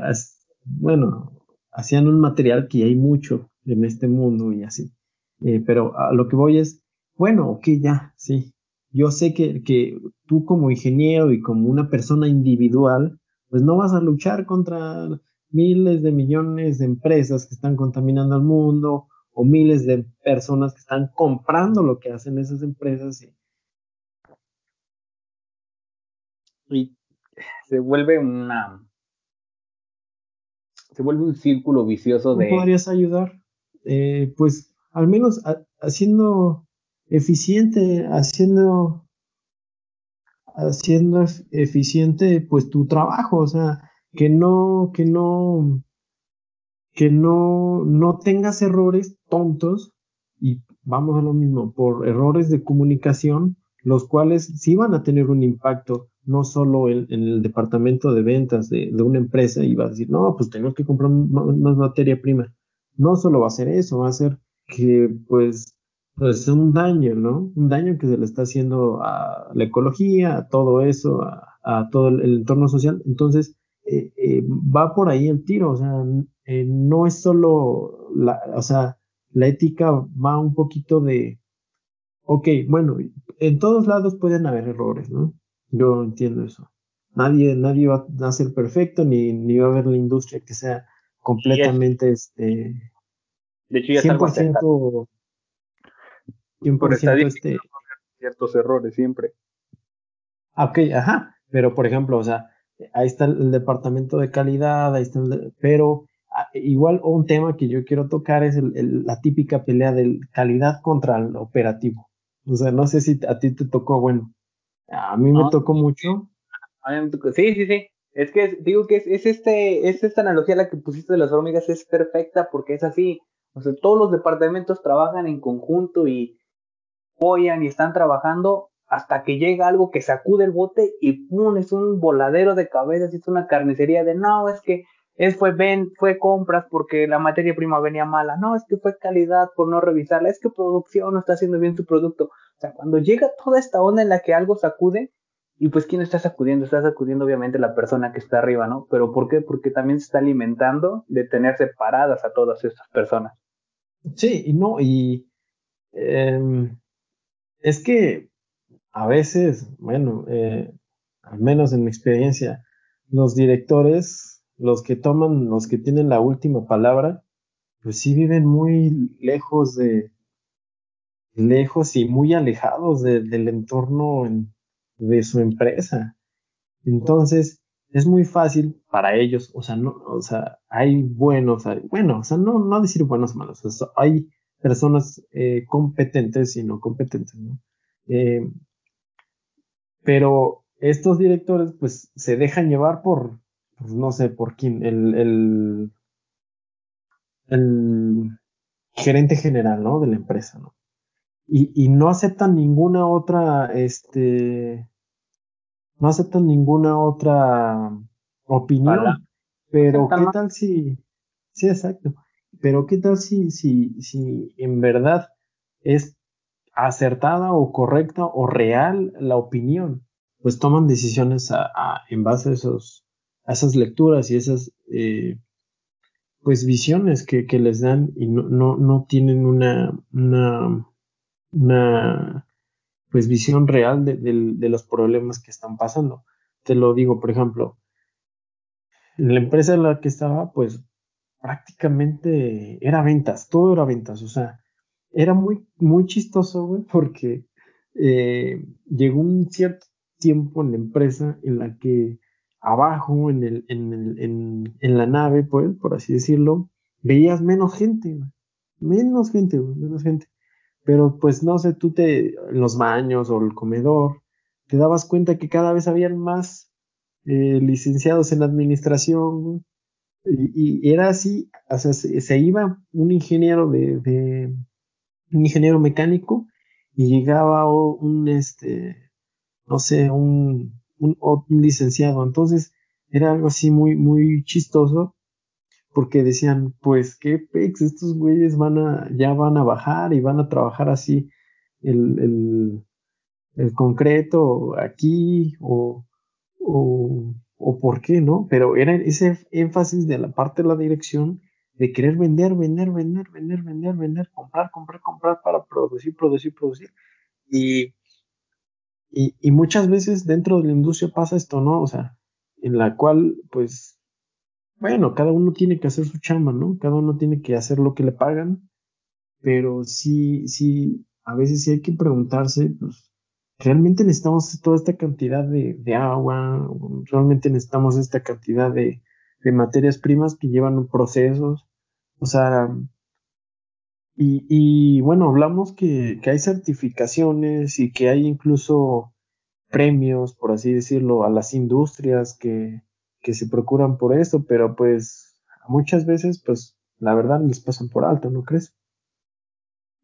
S1: bueno, hacían un material que hay mucho en este mundo y así. Eh, pero a lo que voy es, bueno, ok, ya, sí. Yo sé que, que tú como ingeniero y como una persona individual, pues no vas a luchar contra miles de millones de empresas que están contaminando el mundo o miles de personas que están comprando lo que hacen esas empresas y,
S2: y se vuelve una se vuelve un círculo vicioso de
S1: podrías ayudar eh, pues al menos haciendo eficiente haciendo haciendo eficiente pues tu trabajo o sea que no que no que no no tengas errores tontos y vamos a lo mismo por errores de comunicación los cuales sí van a tener un impacto no solo en, el departamento de ventas de, una empresa y va a decir, no, pues tenemos que comprar más materia prima. No solo va a ser eso, va a ser que pues, pues un daño, ¿no? Un daño que se le está haciendo a la ecología, a todo eso, a, todo el, entorno social. Entonces, eh, eh, va por ahí el tiro, o sea, eh, no es solo la, o sea, la ética va un poquito de, ok, bueno, en todos lados pueden haber errores, ¿no? Yo entiendo eso. Nadie, nadie va a ser perfecto, ni, ni va a haber la industria que sea completamente este.
S2: De hecho, ya 100%,
S1: 100% este,
S2: ciertos errores siempre.
S1: Ah, ok, ajá. Pero por ejemplo, o sea, ahí está el departamento de calidad, ahí está el pero ah, igual un tema que yo quiero tocar es el, la típica pelea de calidad contra el operativo. O sea, no sé si a ti te tocó, bueno, a mí me tocó mucho.
S2: Sí, sí, sí. Es que digo que es, este, es esta analogía la que pusiste de las hormigas es perfecta porque es así. O sea, todos los departamentos trabajan en conjunto y apoyan y están trabajando hasta que llega algo que sacude el bote y ¡pum! es un voladero de cabezas, es una carnicería de no, es que es fue ven, fue compras porque la materia prima venía mala, no, es que fue calidad por no revisarla, es que producción no está haciendo bien su producto. O sea, cuando llega toda esta onda en la que algo sacude, y pues quién está sacudiendo, está sacudiendo obviamente la persona que está arriba, ¿no? Pero ¿por qué? Porque también se está alimentando de tener separadas a todas estas personas.
S1: Sí, y no, y em, es que a veces, bueno, eh, al menos en mi experiencia, los directores, los que toman, los que tienen la última palabra, pues sí viven muy lejos de, lejos y muy alejados del entorno de su empresa. Entonces, es muy fácil para ellos, o sea, no, o sea, hay buenos, hay, bueno, o sea, no, no decir buenos o malos, hay personas eh, competentes y no competentes, ¿no? Eh, pero estos directores, pues, se dejan llevar por, pues, no sé, por quién, el, el, el gerente general, ¿no? De la empresa, ¿no? Y, y no aceptan ninguna otra, este, no aceptan ninguna otra opinión. Pero qué tal si, sí, exacto. Pero qué tal si, si, si en verdad es acertada o correcta o real la opinión, pues toman decisiones en base a, esos, a esas lecturas y esas eh, pues visiones que, les dan y no, no, no tienen una, una, una pues visión real de, de, los problemas que están pasando. Te lo digo, por ejemplo, en la empresa en la que estaba, pues prácticamente era ventas, todo era ventas, o sea, era muy, muy chistoso, güey, porque eh, llegó un cierto tiempo en la empresa en la que abajo, en, el, en, el, en, en la nave, pues, por así decirlo, veías menos gente, güey. menos gente, güey, menos gente. Pero pues no sé, tú te, en los baños o el comedor, te dabas cuenta que cada vez habían más eh, licenciados en administración, güey. Y, era así, o sea, se, iba un ingeniero de, un ingeniero mecánico y llegaba un, este, no sé, un, un, un, licenciado. Entonces era algo así muy, muy chistoso porque decían, pues qué pex, estos güeyes van a, ya van a bajar y van a trabajar así el, el, el concreto aquí o, o, o por qué, ¿no? Pero era ese énfasis de la parte de la dirección de querer vender, vender, vender, vender, vender, vender, comprar, comprar, comprar para producir, producir, producir. Y, y, y, muchas veces dentro de la industria pasa esto, ¿no? O sea, en la cual, pues, bueno, cada uno tiene que hacer su chamba, ¿no? Cada uno tiene que hacer lo que le pagan, pero sí, sí, a veces sí hay que preguntarse, pues, ¿realmente necesitamos toda esta cantidad de, agua? ¿Realmente necesitamos esta cantidad de, materias primas que llevan procesos. O sea, y, bueno, hablamos que, hay certificaciones y que hay incluso premios, por así decirlo, a las industrias que, que se procuran por eso, pero pues muchas veces, pues la verdad les pasan por alto, ¿no crees?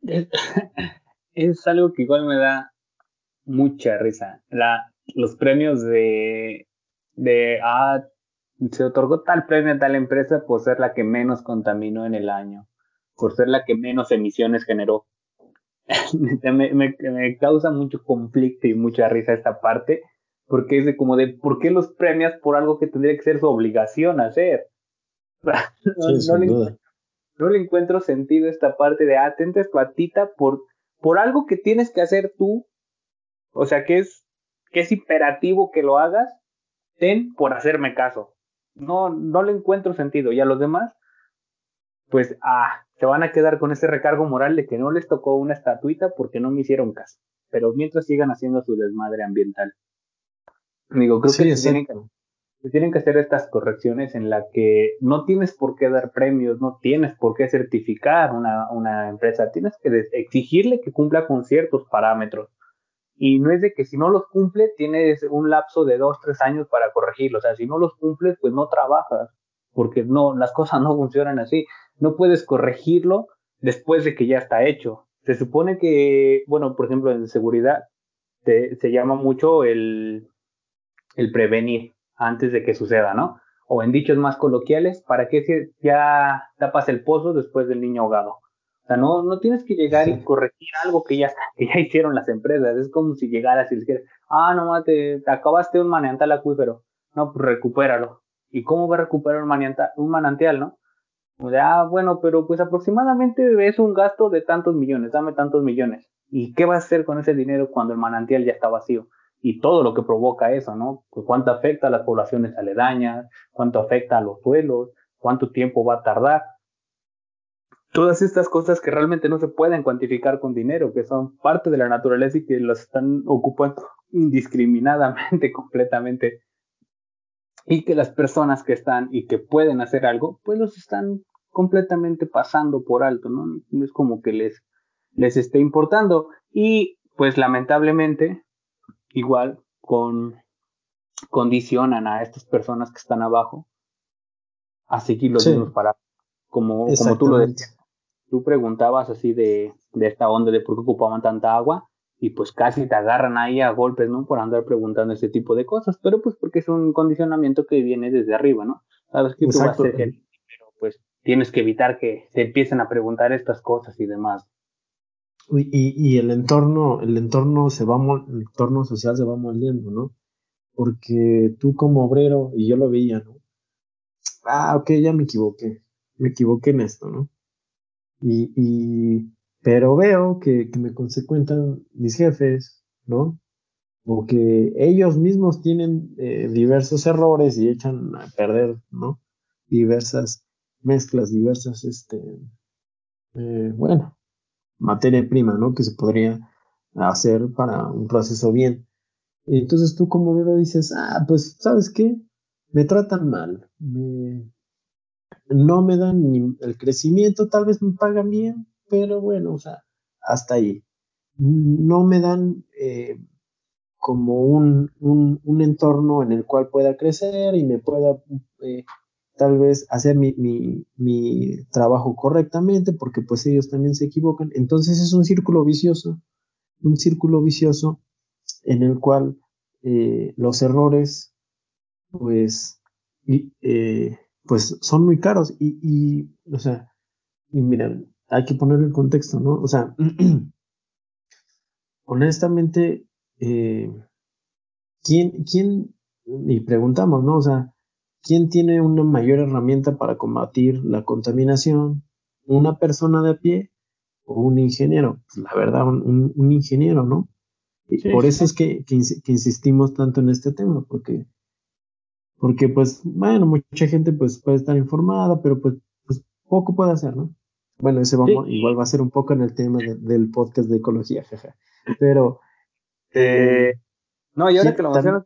S2: Es, [laughs] es algo que igual me da mucha risa. La, los premios de, de ah, se otorgó tal premio a tal empresa por ser la que menos contaminó en el año, por ser la que menos emisiones generó. [laughs] me, me, me, causa mucho conflicto y mucha risa esta parte, porque es de como de, ¿por qué los premias por algo que tendría que ser su obligación hacer? [laughs] no,
S1: sí, no, le,
S2: no, le, encuentro sentido esta parte de, ah, tentes patita por, por algo que tienes que hacer tú, o sea, que es, que es imperativo que lo hagas, ten por hacerme caso no, no le encuentro sentido. Y a los demás, pues, ah, se van a quedar con ese recargo moral de que no les tocó una estatuita porque no me hicieron caso. Pero mientras sigan haciendo su desmadre ambiental. Digo, creo que, se tienen que se tienen que hacer estas correcciones en la que no tienes por qué dar premios, no tienes por qué certificar una, una empresa, tienes que exigirle que cumpla con ciertos parámetros. Y no es de que si no los cumple, tienes un lapso de dos, tres años para corregirlo. O sea, si no los cumples, pues no trabajas, porque no, las cosas no funcionan así. No puedes corregirlo después de que ya está hecho. Se supone que, bueno, por ejemplo, en seguridad, se llama mucho el, el prevenir antes de que suceda, ¿no? O en dichos más coloquiales, ¿para qué ya tapas el pozo después del niño ahogado? O sea, no, no tienes que llegar y corregir algo que ya, que ya hicieron las empresas. Es como si llegaras y dijeras, ah, no, te, te acabaste un manantial acuífero. No, pues recupéralo. ¿Y cómo va a recuperar un manantial, un manantial no? O sea, ah, bueno, pero pues aproximadamente es un gasto de tantos millones, dame tantos millones. ¿Y qué va a hacer con ese dinero cuando el manantial ya está vacío? Y todo lo que provoca eso, ¿no? Pues cuánto afecta a las poblaciones aledañas, cuánto afecta a los suelos, cuánto tiempo va a tardar. Todas estas cosas que realmente no se pueden cuantificar con dinero, que son parte de la naturaleza y que las están ocupando indiscriminadamente, [laughs] completamente. Y que las personas que están y que pueden hacer algo, pues los están completamente pasando por alto, ¿no? Es como que les les esté importando. Y pues lamentablemente, igual con condicionan a estas personas que están abajo a seguir los mismos para como, como tú lo decías. Tú preguntabas así de, de esta onda de por qué ocupaban tanta agua y pues casi te agarran ahí a golpes, ¿no? Por andar preguntando ese tipo de cosas, pero pues porque es un condicionamiento que viene desde arriba, ¿no? Sabes que tú vas a ser pero pues tienes que evitar que se empiecen a preguntar estas cosas y demás.
S1: Y, y, el entorno, el entorno se va, el entorno social se va moldeando, ¿no? Porque tú como obrero, y yo lo veía, ¿no? Ah, ok, ya me equivoqué, me equivoqué en esto, ¿no? Y, pero veo que, me consecuentan mis jefes, ¿no? O que ellos mismos tienen eh, diversos errores y echan a perder, ¿no? Diversas mezclas, diversas, este, eh, bueno, materia prima, ¿no? Que se podría hacer para un proceso bien. entonces tú como obrero dices, ah, pues, ¿sabes qué? Me tratan mal, no me dan ni el crecimiento, tal vez me pagan bien, pero bueno, o sea, hasta ahí. No me dan eh, como un, un, entorno en el cual pueda crecer y me pueda eh, tal vez hacer mi, mi, mi, trabajo correctamente, porque pues ellos también se equivocan. Entonces es un círculo vicioso, un círculo vicioso en el cual eh, los errores, pues, y, eh, pues son muy caros y, y, o sea, y mira, hay que poner en contexto, ¿no? O sea, [clears throat] honestamente, eh, ¿quién, quién, y preguntamos, ¿no? O sea, ¿Quién tiene una mayor herramienta para combatir la contaminación? ¿Una persona de a pie o un ingeniero? Pues, la verdad, un, un, ingeniero, ¿no? Y por eso es que, que, insistimos tanto en este tema, porque, porque pues, bueno, mucha gente pues puede estar informada, pero pues, pues poco puede hacer, ¿no? Bueno, ese vamos, igual va a ser un poco en el tema del podcast de ecología, jaja. Pero...
S2: Eh, no, y ahora que lo mencionas,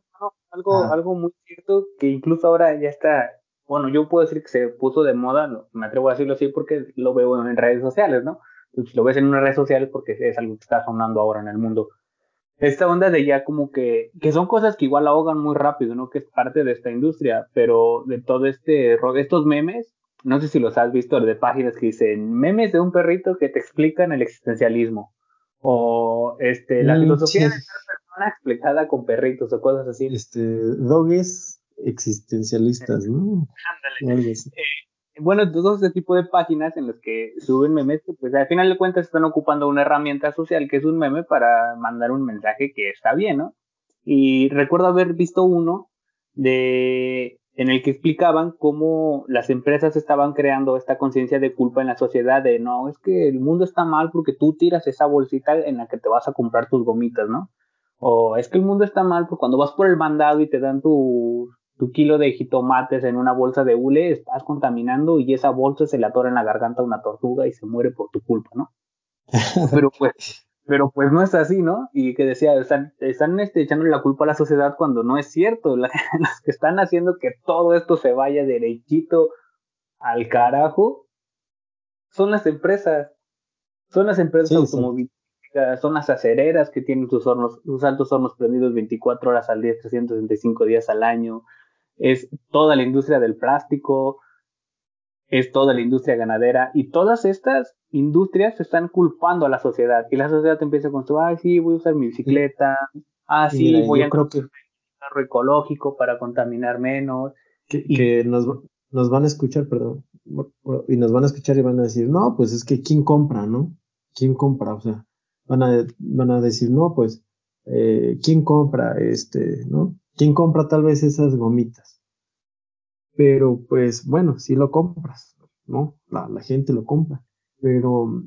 S2: algo, algo muy cierto que incluso ahora ya está, bueno, yo puedo decir que se puso de moda, me atrevo a decirlo así porque lo veo en redes sociales, ¿no? Si lo ves en unas redes sociales porque es algo que está sonando ahora en el mundo. Esta onda de ya como que, que son cosas que igual ahogan muy rápido, ¿no? Que es parte de esta industria, pero de todo este, estos memes, no sé si los has visto de páginas que dicen memes de un perrito que te explican el existencialismo o este la mm, filosofía de explicada con perritos o cosas así.
S1: Este, dogues existencialistas, ¿no?
S2: Ándale. Eh, bueno, todo ese tipo de páginas en las que suben memes pues al final de cuentas están ocupando una herramienta social que es un meme para mandar un mensaje que está bien, ¿no? Y recuerdo haber visto uno de en el que explicaban cómo las empresas estaban creando esta conciencia de culpa en la sociedad de no, es que el mundo está mal porque tú tiras esa bolsita en la que te vas a comprar tus gomitas, ¿no? O es que el mundo está mal porque cuando vas por el mandado y te dan tu, tu kilo de jitomates en una bolsa de hule, estás contaminando y esa bolsa se le atora en la garganta a una tortuga y se muere por tu culpa, ¿no? [laughs] pero pues, pero pues no es así, ¿no? Y que decía, están, están este, echándole la culpa a la sociedad cuando no es cierto. [laughs] los que están haciendo que todo esto se vaya derechito al carajo son las empresas. Son las empresas automovilísticas son las acereras que tienen sus hornos, sus altos hornos prendidos 24 horas al día, 365 días al año, es toda la industria del plástico, es toda la industria ganadera y todas estas industrias están culpando a la sociedad y la sociedad empieza con su, ay, sí, voy a usar mi bicicleta, ah, sí, voy a creo que... carro ecológico para contaminar menos.
S1: Que, nos, nos van a escuchar, perdón, y nos van a escuchar y van a decir, no, pues es que ¿quién compra, no? ¿Quién compra? O sea, van a, van a decir, no, pues, eh, ¿quién compra este, no? ¿Quién compra tal vez esas gomitas? Pero pues bueno, si lo compras, ¿no? La, gente lo compra. Pero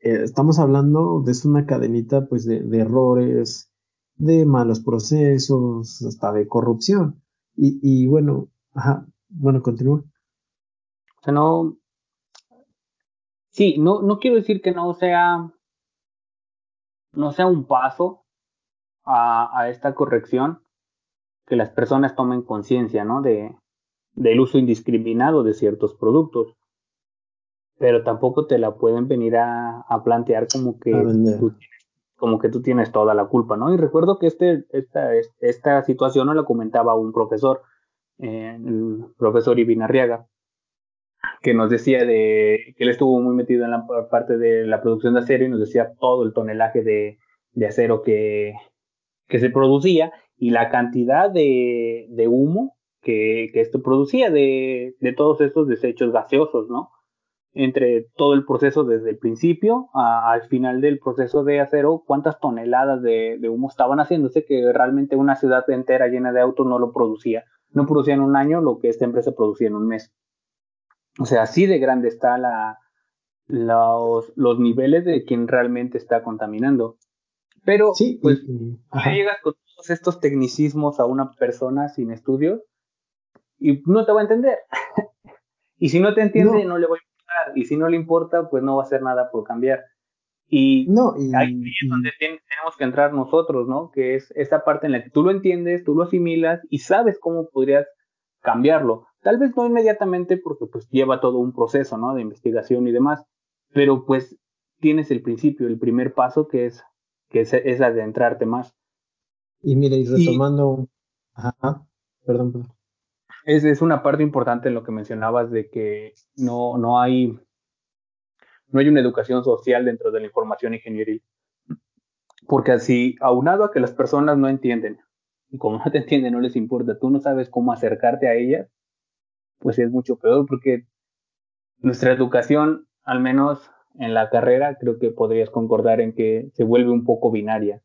S1: eh, estamos hablando de una cadenita pues de, errores, de malos procesos, hasta de corrupción. Y, bueno, ajá, bueno, continúa.
S2: O sea, no. Sí, no, no quiero decir que no sea. No sea un paso a esta corrección, que las personas tomen conciencia, ¿no? De, del uso indiscriminado de ciertos productos. Pero tampoco te la pueden venir a, a plantear como que, tú, como que tú tienes toda la culpa, ¿no? Y recuerdo que este, esta, esta situación no la comentaba un profesor, eh, el profesor Ibinarriaga, que nos decía de que él estuvo muy metido en la parte de la producción de acero y nos decía todo el tonelaje de, de acero que, que se producía y la cantidad de, de humo que, esto producía de, de, todos estos desechos gaseosos, ¿no? Entre todo el proceso desde el principio al final del proceso de acero, cuántas toneladas de, de, humo estaban haciéndose que realmente una ciudad entera llena de autos no lo producía. No producía en un año lo que esta empresa producía en un mes. O sea, así de grande está la, los, los niveles de quien realmente está contaminando. Pero, sí, pues, llegas con todos estos tecnicismos a una persona sin estudios, y no te va a entender. [laughs] y si no te entiende, no. le va a importar. Y si no le importa, pues no va a hacer nada por cambiar. Y, no, ahí es donde tenemos que entrar nosotros, ¿no? Que es esa parte en la que tú lo entiendes, tú lo asimilas y sabes cómo podrías cambiarlo. Tal vez no inmediatamente porque pues lleva todo un proceso, ¿no? De investigación y demás. Pero pues tienes el principio, el primer paso que es, que es, es adentrarte más.
S1: Y mira, y retomando... Ajá, perdón, perdón
S2: es, es, una parte importante en lo que mencionabas de que no, no hay no hay una educación social dentro de la información ingenieril. Porque así, aunado a que las personas no entienden, y como no te entienden, no les importa, tú no sabes cómo acercarte a ellas, pues es mucho peor porque nuestra educación, al menos en la carrera, creo que podrías concordar en que se vuelve un poco binaria.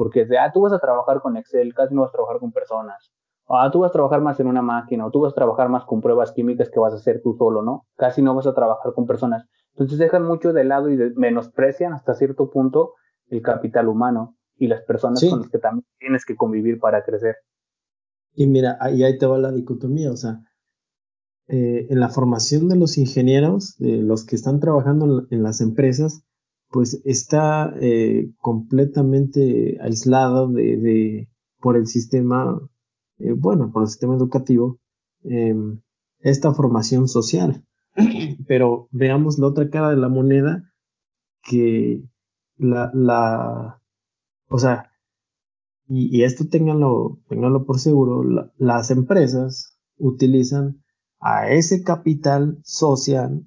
S2: Porque es de, ah, tú vas a trabajar con Excel, casi no vas a trabajar con personas ah, tú vas a trabajar más en una máquina o tú vas a trabajar más con pruebas químicas que vas a hacer tú solo, ¿no? Casi no vas a trabajar con personas. Entonces dejan mucho de lado y menosprecian hasta cierto punto el capital humano y las personas con las que también tienes que convivir para crecer.
S1: Y mira, ahí, ahí te va la dicotomía, o sea, eh, en la formación de los ingenieros, de los que están trabajando en, las empresas, pues está eh, completamente aislado de, de, por el sistema eh, bueno, por el sistema educativo, em, esta formación social. [clears throat] Pero veamos la otra cara de la moneda, que la, la o sea, y, esto ténganlo, ténganlo por seguro, las empresas utilizan a ese capital social,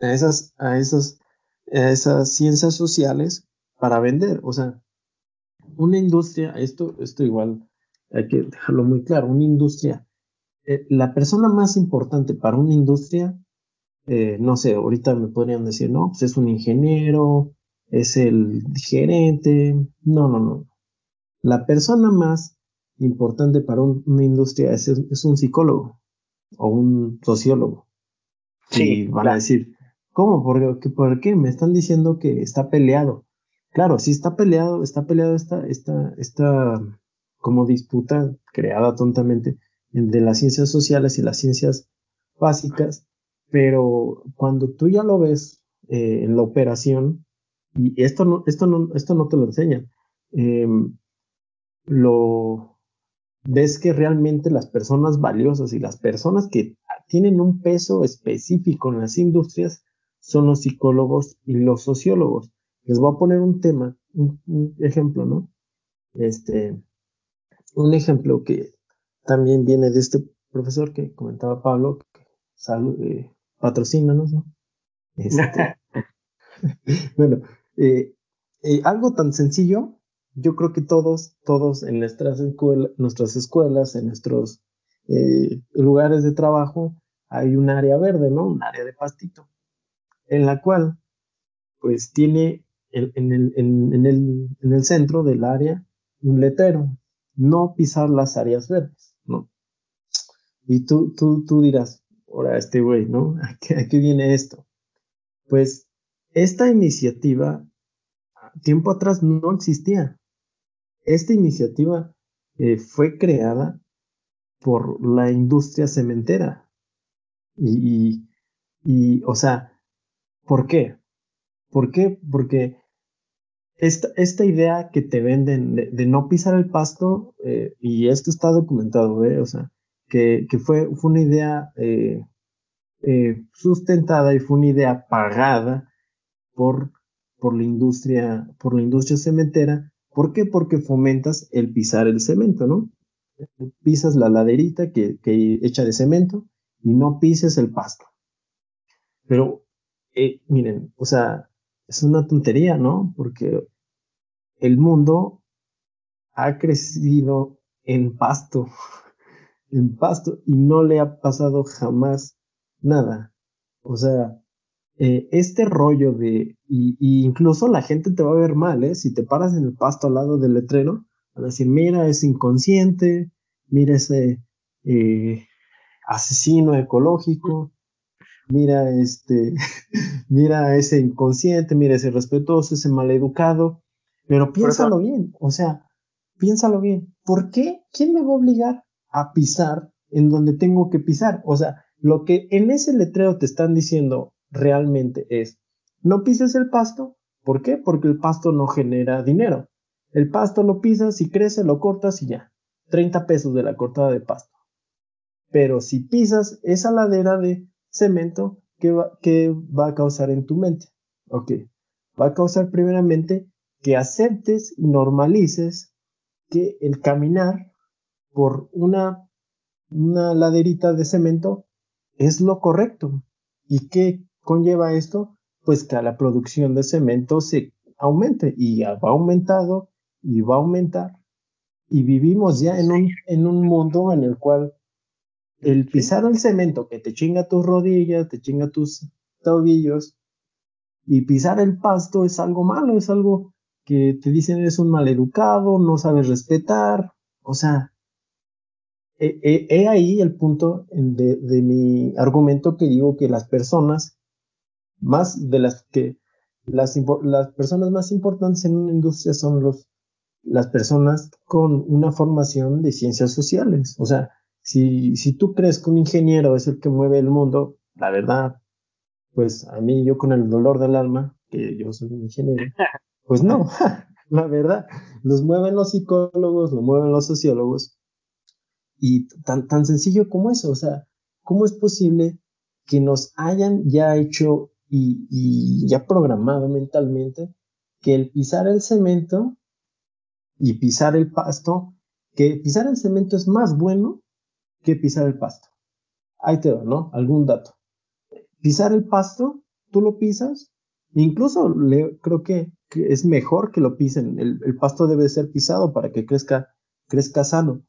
S1: a esas, a esas, esas ciencias sociales para vender. O sea, una industria, esto, esto igual hay que dejarlo muy claro, una industria, eh, la persona más importante para una industria, eh, no sé, ahorita me podrían decir, no, pues es un ingeniero, es el gerente, no, no, no. La persona más importante para una industria es, es, un psicólogo o un sociólogo. Sí, y van a decir, ¿cómo? ¿Por ¿Por qué? Me están diciendo que está peleado. Claro, si está peleado, está peleado esta, esta, esta como disputa creada tontamente entre las ciencias sociales y las ciencias básicas, pero cuando tú ya lo ves eh, en la operación, y esto no, esto no, esto no te lo enseñan, em, lo ves que realmente las personas valiosas y las personas que tienen un peso específico en las industrias son los psicólogos y los sociólogos. Les voy a poner un tema, un, un ejemplo, ¿no? Este, un ejemplo que también viene de este profesor que comentaba Pablo, que eh, patrocínanos, ¿no? Este, [laughs] bueno, eh, eh, algo tan sencillo, yo creo que todos, todos en nuestras, nuestras escuelas, en nuestros eh, lugares de trabajo, hay un área verde, ¿no? Un área de pastito, en la cual, pues, tiene en, el, en, el, en el centro del área un letrero, no pisar las áreas verdes, ¿no? Y tú, tú, tú dirás, ahora este güey, ¿no? [laughs] ¿A qué, viene esto? Pues esta iniciativa, tiempo atrás no existía. Esta iniciativa eh, fue creada por la industria cementera. Y, y, o sea, ¿por qué? ¿Por qué? Porque esta, idea que te venden de, no pisar el pasto, eh, y esto está documentado, ¿eh? o sea, que, fue, una idea eh, eh, sustentada y fue una idea pagada por, por, la industria, por la industria cementera. ¿Por qué? Porque fomentas el pisar el cemento, ¿no? Pisas la laderita que, que echa de cemento y no pises el pasto. Pero, miren, o sea, es una tontería, ¿no? Porque el mundo ha crecido en pasto, [laughs] en pasto, y no le ha pasado jamás nada. O sea, eh, este rollo de, y, incluso la gente te va a ver mal, ¿eh? Si te paras en el pasto al lado del letrero, van a decir, mira, es inconsciente, mira ese eh, asesino ecológico, mira este, [laughs] mira ese inconsciente, mira ese respetuoso, ese maleducado, pero piénsalo bien, o sea, piénsalo bien, ¿por qué? ¿Quién me va a obligar a pisar en donde tengo que pisar? O sea, lo que en ese letrero te están diciendo realmente es, no pises el pasto, ¿por qué? Porque el pasto no genera dinero. El pasto lo pisas y crece, lo cortas y ya. 30 pesos de la cortada de pasto. Pero si pisas esa ladera de cemento, ¿qué va, va a causar en tu mente? Ok, va a causar primeramente que aceptes y normalices que el caminar por una, una laderita de cemento es lo correcto. ¿Y qué conlleva esto? Pues que la producción de cemento se aumente y ha aumentado y va a aumentar. Y vivimos ya en un, en un mundo en el cual el pisar el cemento que te chinga tus rodillas, te chinga tus tobillos, y pisar el pasto es algo malo, es algo que te dicen eres un maleducado, no sabes respetar, o sea, he, ahí el punto de, de, mi argumento que digo que las personas más de las que las, las personas más importantes en una industria son los las personas con una formación de ciencias sociales, o sea, si, si tú crees que un ingeniero es el que mueve el mundo, la verdad, pues a mí yo con el dolor del alma, que yo soy un ingeniero, [laughs] pues no, [laughs] la verdad, los mueven los psicólogos, lo mueven los sociólogos, y tan, tan sencillo como eso, o sea, ¿cómo es posible que nos hayan ya hecho y, y ya programado mentalmente que el pisar el cemento y pisar el pasto, que pisar el cemento es más bueno que pisar el pasto. Ahí te va, ¿no? Algún dato. Pisar el pasto, tú lo pisas, incluso creo que, es mejor que lo pisen. El, pasto debe ser pisado para que crezca, crezca sano.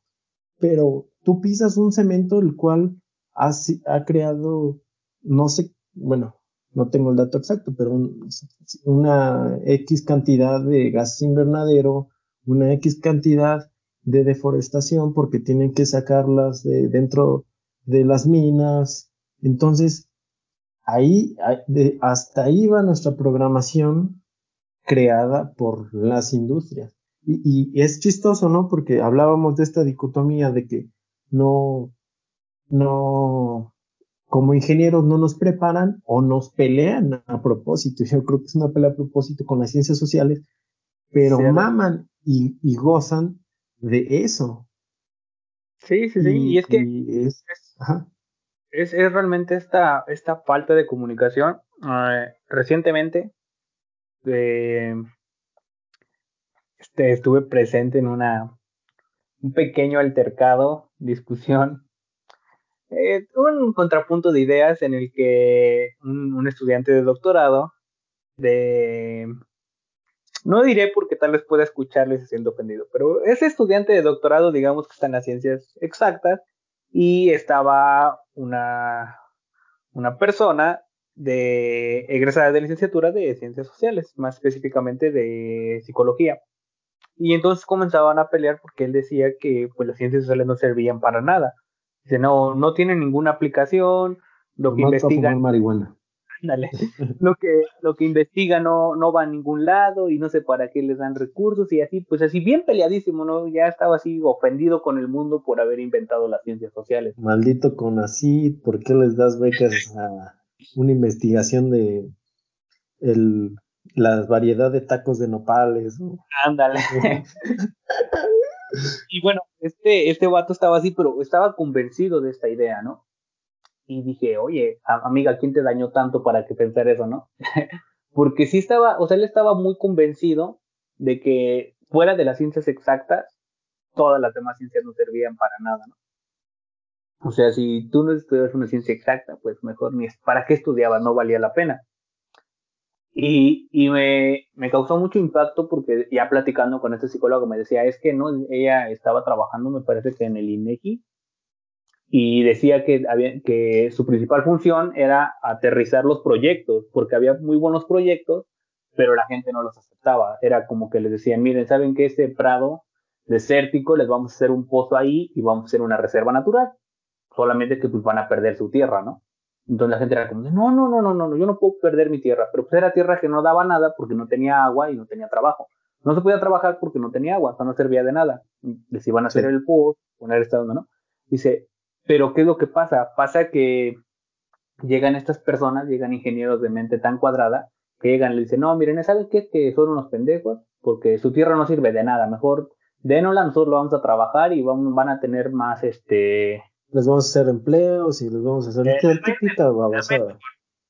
S1: Pero tú pisas un cemento el cual ha, ha creado, no sé, bueno, no tengo el dato exacto, pero una X cantidad de gas invernadero, una X cantidad de deforestación porque tienen que sacarlas de dentro de las minas. Entonces, ahí, hasta ahí va nuestra programación creada por las industrias. Y, y, es chistoso, ¿no? Porque hablábamos de esta dicotomía de que no, no, como ingenieros no nos preparan o nos pelean a propósito. Yo creo que es una pelea a propósito con las ciencias sociales, pero maman y, y, gozan de eso.
S2: Sí, sí, sí, y, es que es, es, es, realmente esta, esta falta de comunicación. Eh, recientemente eh, este, estuve presente en una un pequeño altercado, [laughs] discusión eh, un contrapunto de ideas en el que un, estudiante de doctorado de... No diré porque tal vez pueda escucharles siendo ofendido, pero ese estudiante de doctorado, digamos que está en las ciencias exactas, y estaba una, una persona de egresada de licenciatura de ciencias sociales, más específicamente de psicología. Y entonces comenzaban a pelear porque él decía que pues las ciencias sociales no servían para nada. Dice, no, no tienen ninguna aplicación, lo que investigan.
S1: marihuana.
S2: Lo que, lo que investiga no, no va a ningún lado y no sé para qué les dan recursos y así, pues así bien peleadísimo, ¿no? Ya estaba así ofendido con el mundo por haber inventado las ciencias sociales.
S1: Maldito con así, ¿por qué les das becas a una investigación de el, la variedad de tacos de nopales?
S2: Ándale. [laughs] y bueno, este, este vato estaba así, pero estaba convencido de esta idea, ¿no? Y dije, oye, amiga, ¿quién te dañó tanto para que pensar eso, no? [laughs] Porque sí estaba, o sea, él estaba muy convencido de que fuera de las ciencias exactas, todas las demás ciencias no servían para nada, ¿no? O sea, si tú no estudias una ciencia exacta, pues mejor ni es, ¿para qué estudiabas? No valía la pena. Y, y me, me, causó mucho impacto porque ya platicando con este psicólogo me decía, es que no, ella estaba trabajando, me parece que en el INEGI, y decía que, había, que su principal función era aterrizar los proyectos, porque había muy buenos proyectos, pero la gente no los aceptaba. Era como que les decían, miren, ¿saben que este prado desértico les vamos a hacer un pozo ahí y vamos a hacer una reserva natural? Solamente que pues van a perder su tierra, ¿no? Entonces la gente era como, no, no, no, no, no, yo no puedo perder mi tierra, pero pues era tierra que no daba nada porque no tenía agua y no tenía trabajo. No se podía trabajar porque no tenía agua, o no servía de nada. Les iban a hacer el pozo, poner esta onda, ¿no? Dice, pero ¿qué es lo que pasa? Pasa que llegan estas personas, llegan ingenieros de mente tan cuadrada, que llegan y le dicen, no, miren, ¿sabes qué? Que son unos pendejos, porque su tierra no sirve de nada, mejor dénosla, nosotros lo vamos a trabajar y van, van a tener más, este...
S1: Les vamos a hacer empleos y les vamos a hacer... Eh,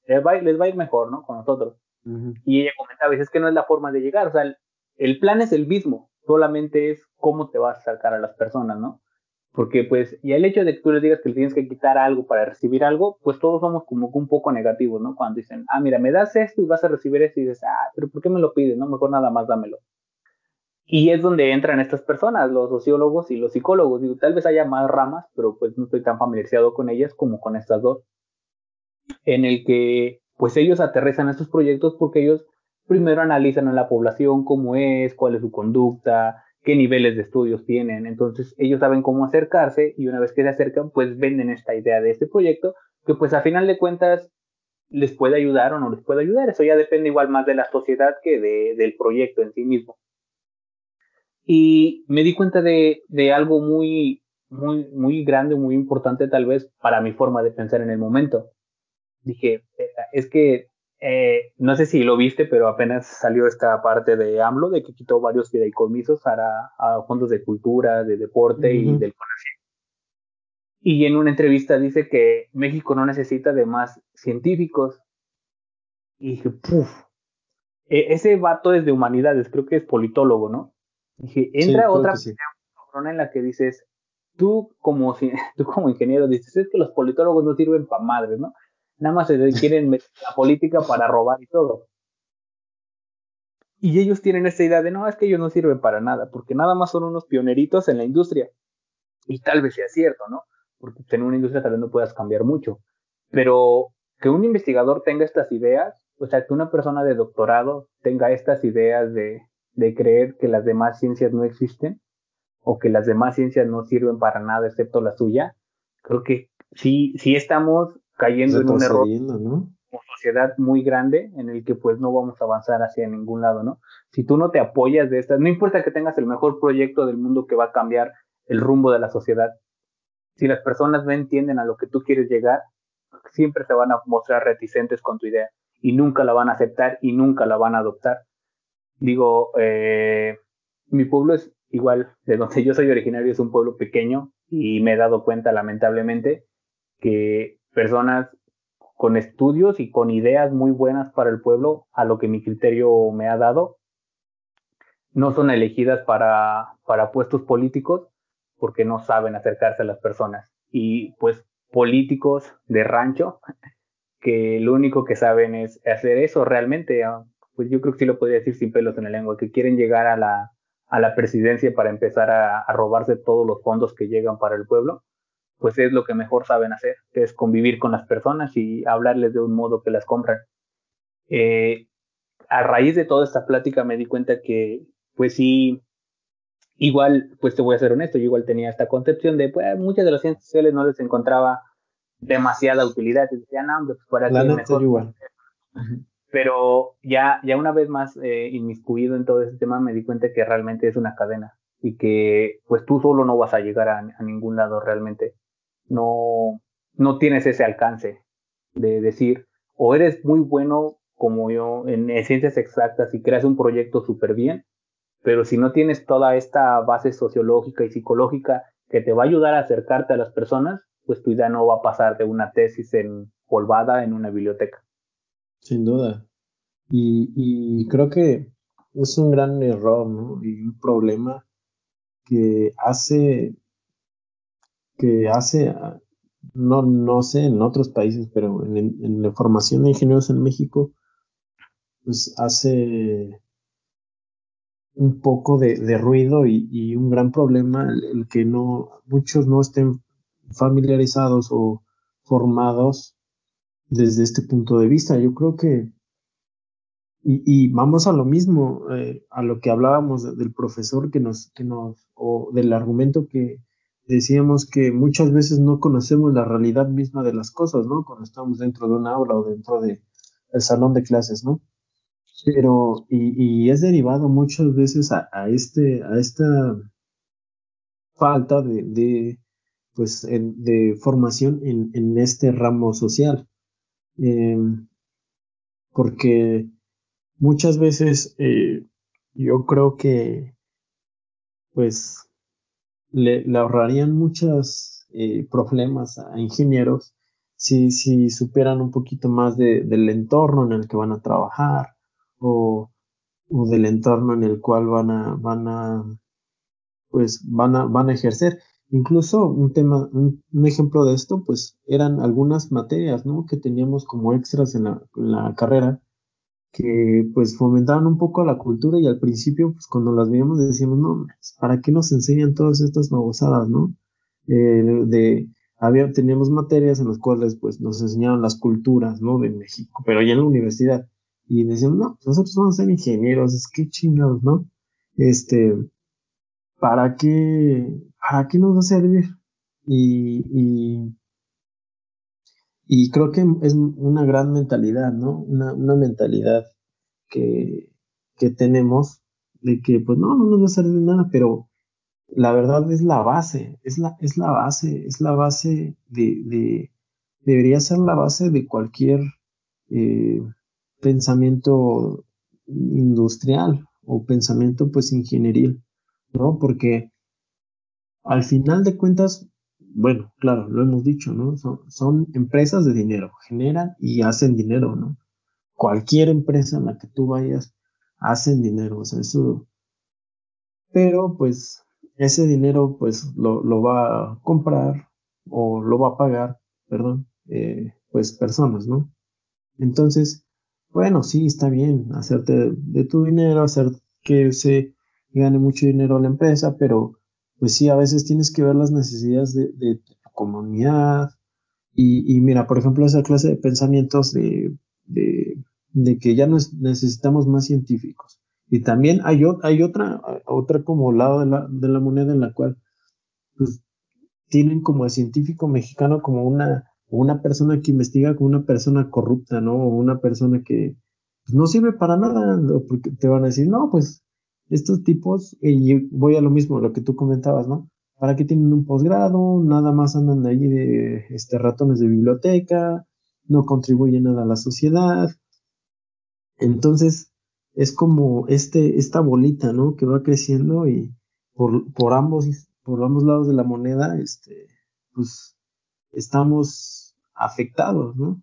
S1: les,
S2: va, les va a ir mejor, ¿no? Con nosotros. Y ella comentaba, dice, es que no es la forma de llegar, o sea, el, el plan es el mismo, solamente es cómo te vas a acercar a las personas, ¿no? Porque pues, y el hecho de que tú les digas que le tienes que quitar algo para recibir algo, pues todos somos como un poco negativos, ¿no? Cuando dicen, ah, mira, me das esto y vas a recibir esto y dices, ah, pero ¿por qué me lo pides? No, mejor nada más dámelo. Y es donde entran estas personas, los sociólogos y los psicólogos. Digo, tal vez haya más ramas, pero pues no estoy tan familiarizado con ellas como con estas dos. En el que, pues ellos aterrizan estos proyectos porque ellos primero analizan a la población cómo es, cuál es su conducta, qué niveles de estudios tienen. Entonces ellos saben cómo acercarse y una vez que se acercan, pues venden esta idea de este proyecto que pues a final de cuentas les puede ayudar o no les puede ayudar. Eso ya depende igual más de la sociedad que de, del proyecto en sí mismo. Y me di cuenta de, de algo muy, muy, muy grande, muy importante tal vez para mi forma de pensar en el momento. Dije, es que eh, no sé si lo viste, pero apenas salió esta parte de AMLO de que quitó varios fideicomisos a, a fondos de cultura, de deporte y del CONACYT. Y en una entrevista dice que México no necesita de más científicos. Y dije, puff, e, ese vato es de humanidades, creo que es politólogo, ¿no? dije, entra otra persona en la que dices, tú como, [laughs] tú como ingeniero dices, es que los politólogos no sirven para madres, ¿no? Nada más se quieren [laughs] meter la política para robar y todo. Y ellos tienen esta idea de no, es que ellos no sirven para nada, porque nada más son unos pioneritos en la industria. Y tal vez sea cierto, ¿no? Porque en una industria tal vez no puedas cambiar mucho. Pero que un investigador tenga estas ideas, o sea, que una persona de doctorado tenga estas ideas de, de creer que las demás ciencias no existen, o que las demás ciencias no sirven para nada excepto la suya, creo que sí, sí estamos cayendo en un error como sociedad muy grande en el que pues no vamos a avanzar hacia ningún lado, ¿no? Si tú no te apoyas de estas, no importa que tengas el mejor proyecto del mundo que va a cambiar el rumbo de la sociedad, si las personas no entienden a lo que tú quieres llegar, siempre se van a mostrar reticentes con tu idea y nunca la van a aceptar y nunca la van a adoptar. Digo, eh, mi pueblo es igual, de donde [laughs] yo soy originario es un pueblo pequeño y me he dado cuenta lamentablemente que personas con estudios y con ideas muy buenas para el pueblo, a lo que mi criterio me ha dado, no son elegidas para, para puestos políticos porque no saben acercarse a las personas. Y pues políticos de rancho [laughs] que lo único que saben es hacer eso realmente. Ah, pues yo creo que sí lo podría decir sin pelos en la lengua, que quieren llegar a la, a la presidencia para empezar a, robarse todos los fondos que llegan para el pueblo, pues es lo que mejor saben hacer, que es convivir con las personas y hablarles de un modo que las compran. Eh, a raíz de toda esta plática me di cuenta que, pues sí, igual, pues te voy a ser honesto, yo igual tenía esta concepción de, pues muchas de las ciencias sociales no les encontraba demasiada utilidad. Y decía, no, pues para
S1: La mejor. Igual.
S2: Pero ya, ya una vez más eh, inmiscuido en todo ese tema, me di cuenta que realmente es una cadena y que pues tú solo no vas a llegar a, a ningún lado realmente. No, no tienes ese alcance de decir, o eres muy bueno como yo en ciencias exactas y creas un proyecto súper bien, pero si no tienes toda esta base sociológica y psicológica que te va a ayudar a acercarte a las personas, pues tu idea no va a pasar de una tesis polvada en una biblioteca.
S1: Sin duda. Y, creo que es un gran error, ¿no? Y un problema que hace, que hace, no, no sé en otros países, pero en, la formación de ingenieros en México, pues hace un poco de, ruido y, un gran problema el, que no muchos no estén familiarizados o formados desde este punto de vista. Yo creo que, y, vamos a lo mismo, eh, a lo que hablábamos del profesor que nos, que nos, o del argumento que decíamos que muchas veces no conocemos la realidad misma de las cosas, ¿no? Cuando estamos dentro de un aula o dentro de el salón de clases, ¿no? Pero, y, es derivado muchas veces a, este, a esta falta de, pues, de formación en, en, este ramo social. Em, porque muchas veces eh, yo creo que pues le, ahorrarían muchos eh, problemas a ingenieros si, si supieran un poquito más del entorno en el que van a trabajar o, o, del entorno en el cual van a, van a pues van a, van a ejercer. Incluso un tema, un, ejemplo de esto, pues eran algunas materias, ¿no? Que teníamos como extras en la, carrera, que pues fomentaban un poco la cultura y al principio, pues cuando las veíamos decíamos, no, ¿para qué nos enseñan todas estas babosadas, no? Eh, de, había, teníamos materias en las cuales pues nos enseñaban las culturas, ¿no? De México, pero ya en la universidad. Y decíamos, no, nosotros vamos a ser ingenieros, es que chingados, ¿no? Este, ¿para qué, para qué nos va a servir? Y, y, creo que es una gran mentalidad, ¿no? Una, mentalidad que, que, tenemos de que, pues no, no nos va a servir de nada, pero la verdad es la base, es la, es la base, es la base de, de debería ser la base de cualquier eh, pensamiento industrial o pensamiento pues ingenieril. ¿no? Porque al final de cuentas, bueno, claro, lo hemos dicho, ¿no? Son, empresas de dinero, generan y hacen dinero, ¿no? Cualquier empresa en la que tú vayas, hacen dinero, o sea, eso. Pero pues ese dinero pues lo, lo va a comprar o lo va a pagar, perdón, eh, pues personas, ¿no? Entonces, bueno, sí, está bien hacerte de tu dinero, hacer que se gane mucho dinero la empresa, pero pues sí, a veces tienes que ver las necesidades de, tu comunidad. Y, mira, por ejemplo, esa clase de pensamientos de, de, que ya necesitamos más científicos. Y también hay, hay otra, otra como lado de la, de la moneda en la cual pues, tienen como el científico mexicano como una, una persona que investiga como una persona corrupta, ¿no? O una persona que pues, no sirve para nada, porque te van a decir, no, pues estos tipos, y voy a lo mismo, lo que tú comentabas, ¿no? ¿Para qué tienen un posgrado? Nada más andan allí de este, ratones de biblioteca, no contribuyen nada a la sociedad. Entonces, es como este, esta bolita, ¿no? Que va creciendo y por, por, ambos, por ambos lados de la moneda, este, pues estamos afectados, ¿no?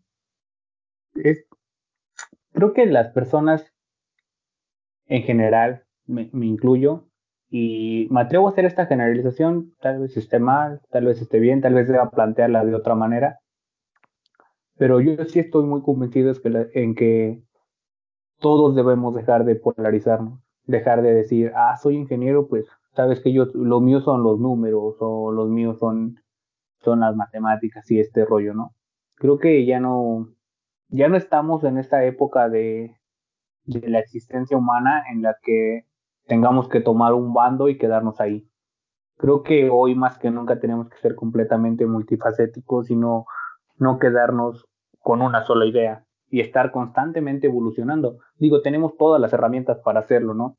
S2: creo que las personas en general me, incluyo, Y me atrevo a hacer esta generalización, tal vez esté mal, tal vez esté bien, tal vez deba plantearla de otra manera, pero yo sí estoy muy convencido en que todos debemos dejar de polarizarnos, dejar de decir, ah, soy ingeniero, pues sabes que yo, lo mío son los números o los míos son, son las matemáticas y este rollo, ¿no? Creo que ya no, ya no estamos en esta época de, de la existencia humana en la que tengamos que tomar un bando y quedarnos ahí. Creo que hoy más que nunca tenemos que ser completamente multifacéticos y no, no quedarnos con una sola idea y estar constantemente evolucionando. Digo, tenemos todas las herramientas para hacerlo, ¿no?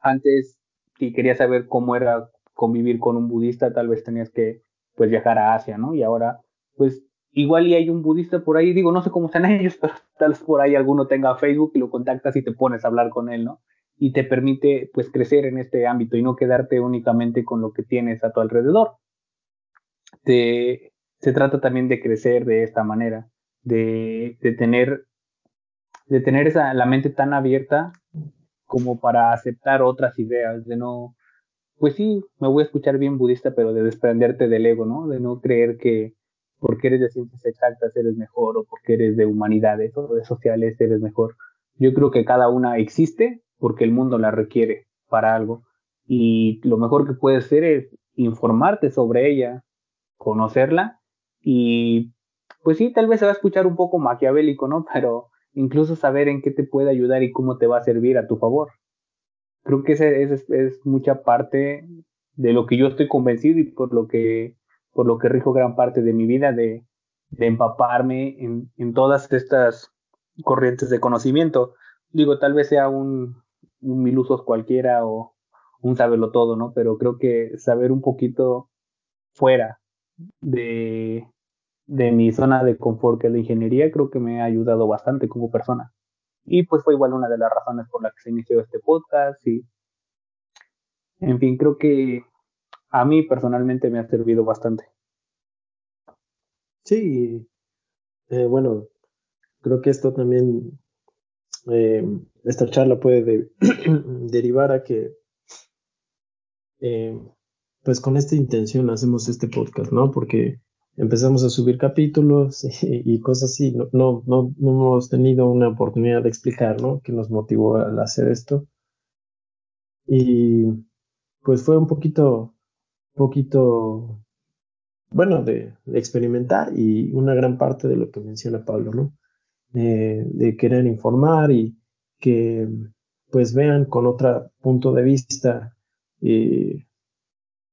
S2: Antes, si querías saber cómo era convivir con un budista, tal vez tenías que pues viajar a Asia, ¿no? Y ahora, pues igual y hay un budista por ahí, digo, no sé cómo están [laughs] ellos, pero tal vez por ahí alguno tenga Facebook y lo contactas y te pones a hablar con él, ¿no? Y te permite pues crecer en este ámbito y no quedarte únicamente con lo que tienes a tu alrededor. Te, se trata también de crecer de esta manera de, de tener, de tener esa, la mente tan abierta como para aceptar otras ideas, de no, pues sí, me voy a escuchar bien budista, pero de desprenderte del ego, ¿no? De no creer que porque eres de ciencias exactas eres mejor o porque eres de humanidades o de sociales eres mejor. Yo creo que cada una existe porque el mundo la requiere para algo y lo mejor que puedes hacer es informarte sobre ella, conocerla y pues sí, tal vez se va a escuchar un poco maquiavélico, ¿no? [laughs] Pero incluso saber en qué te puede ayudar y cómo te va a servir a tu favor. Creo que esa es, es, mucha parte de lo que yo estoy convencido y por lo que, por lo que rijo gran parte de mi vida, de, de empaparme en, en, todas estas corrientes de conocimiento. Digo, tal vez sea un, un mil usos cualquiera o un saberlo todo, ¿no? Pero creo que saber un poquito fuera de, de mi zona de confort que es la ingeniería, creo que me ha ayudado bastante como persona. Y pues fue igual una de las razones por las que se inició este podcast y en fin, creo que a mí personalmente me ha servido bastante.
S1: Sí, eh, bueno, creo que esto también, eh, esta charla puede [clears throat] derivar a que, eh, pues con esta intención hacemos este podcast, ¿no? Porque empezamos a subir capítulos [laughs] y, cosas así. No, no, no, no, hemos tenido una oportunidad de explicar, ¿no? Que nos motivó a hacer esto. Y pues fue un poquito, poquito, bueno, de, experimentar y una gran parte de lo que menciona Pablo, ¿no? De querer informar y que pues vean con otro punto de vista eh,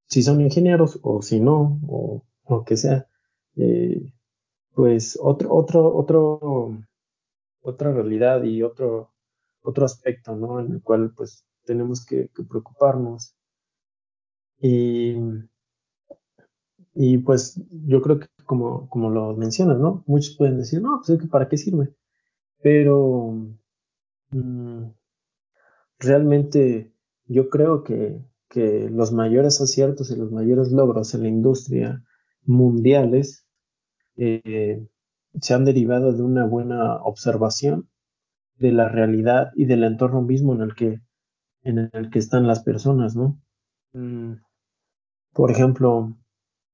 S1: si son ingenieros o si no, o lo que sea, eh, pues otro, otro, otro, otra realidad y otro, otro aspecto, ¿no? En el cual pues tenemos que, preocuparnos. Y, y pues yo creo que como, como lo mencionas, ¿no? Muchos pueden decir, no, pues que para qué sirve. Pero mm, realmente yo creo que, que los mayores aciertos y los mayores logros en la industria mundiales eh, se han derivado de una buena observación de la realidad y del entorno mismo en el que, en el que están las personas, ¿no? Mm, por ejemplo,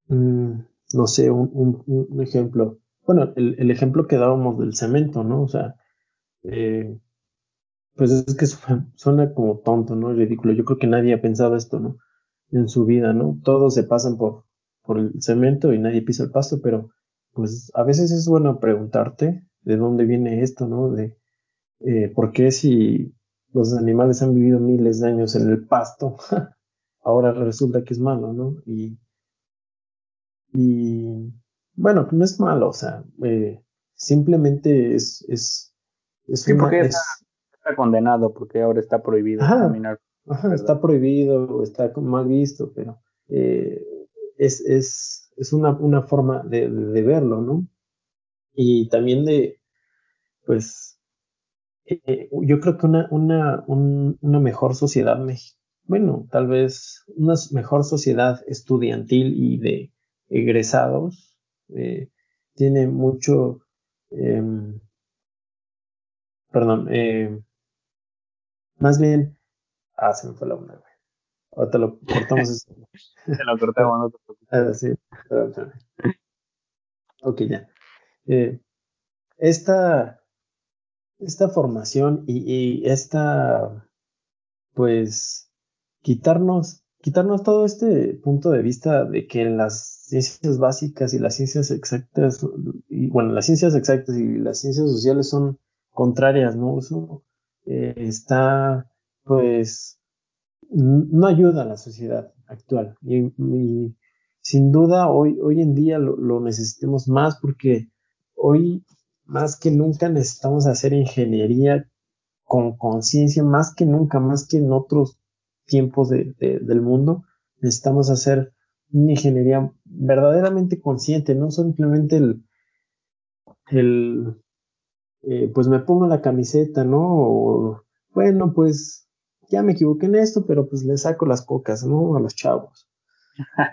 S1: mm, no sé, un, ejemplo, bueno, el, ejemplo que dábamos del cemento, ¿no? O sea, eh, pues es que [laughs] suena, como tonto, ¿no? Ridículo. Yo creo que nadie ha pensado esto, ¿no? En su vida, ¿no? Todos se pasan por, por el cemento y nadie pisa el pasto, pero pues a veces es bueno preguntarte de dónde viene esto, ¿no? De eh, por qué si los animales han vivido miles de años en el pasto, [laughs] ahora resulta que es malo, ¿no? Y, y bueno, no es malo, o sea, eh, simplemente es... es,
S2: es sí, porque está, condenado, porque ahora está prohibido caminar.
S1: Ajá, está prohibido, está mal visto, pero eh, es, es es una, una forma de, verlo, ¿no? Y también de, pues, eh, yo creo que una, una, una mejor sociedad, bueno, tal vez una mejor sociedad estudiantil y de egresados eh, tiene mucho, em, perdón, eh, más bien, ah, se me fue la una, Ahorita lo cortamos. [laughs]
S2: Se lo cortamos, no
S1: ah, sí, Ok, ya. Eh, esta, esta formación y, esta, pues, quitarnos, quitarnos todo este punto de vista de que las ciencias básicas y las ciencias exactas, y bueno, las ciencias exactas y las ciencias sociales son contrarias, ¿no? Eso eh, está, pues, no ayuda a la sociedad actual. Y, sin duda hoy, hoy en día lo, lo, necesitemos más porque hoy más que nunca necesitamos hacer ingeniería con conciencia, más que nunca, más que en otros tiempos de, del mundo, necesitamos hacer una ingeniería verdaderamente consciente, no simplemente el, el eh, pues me pongo la camiseta, ¿no? O, bueno, pues ya me equivoqué en esto, pero pues le saco las cocas, ¿no? A los chavos.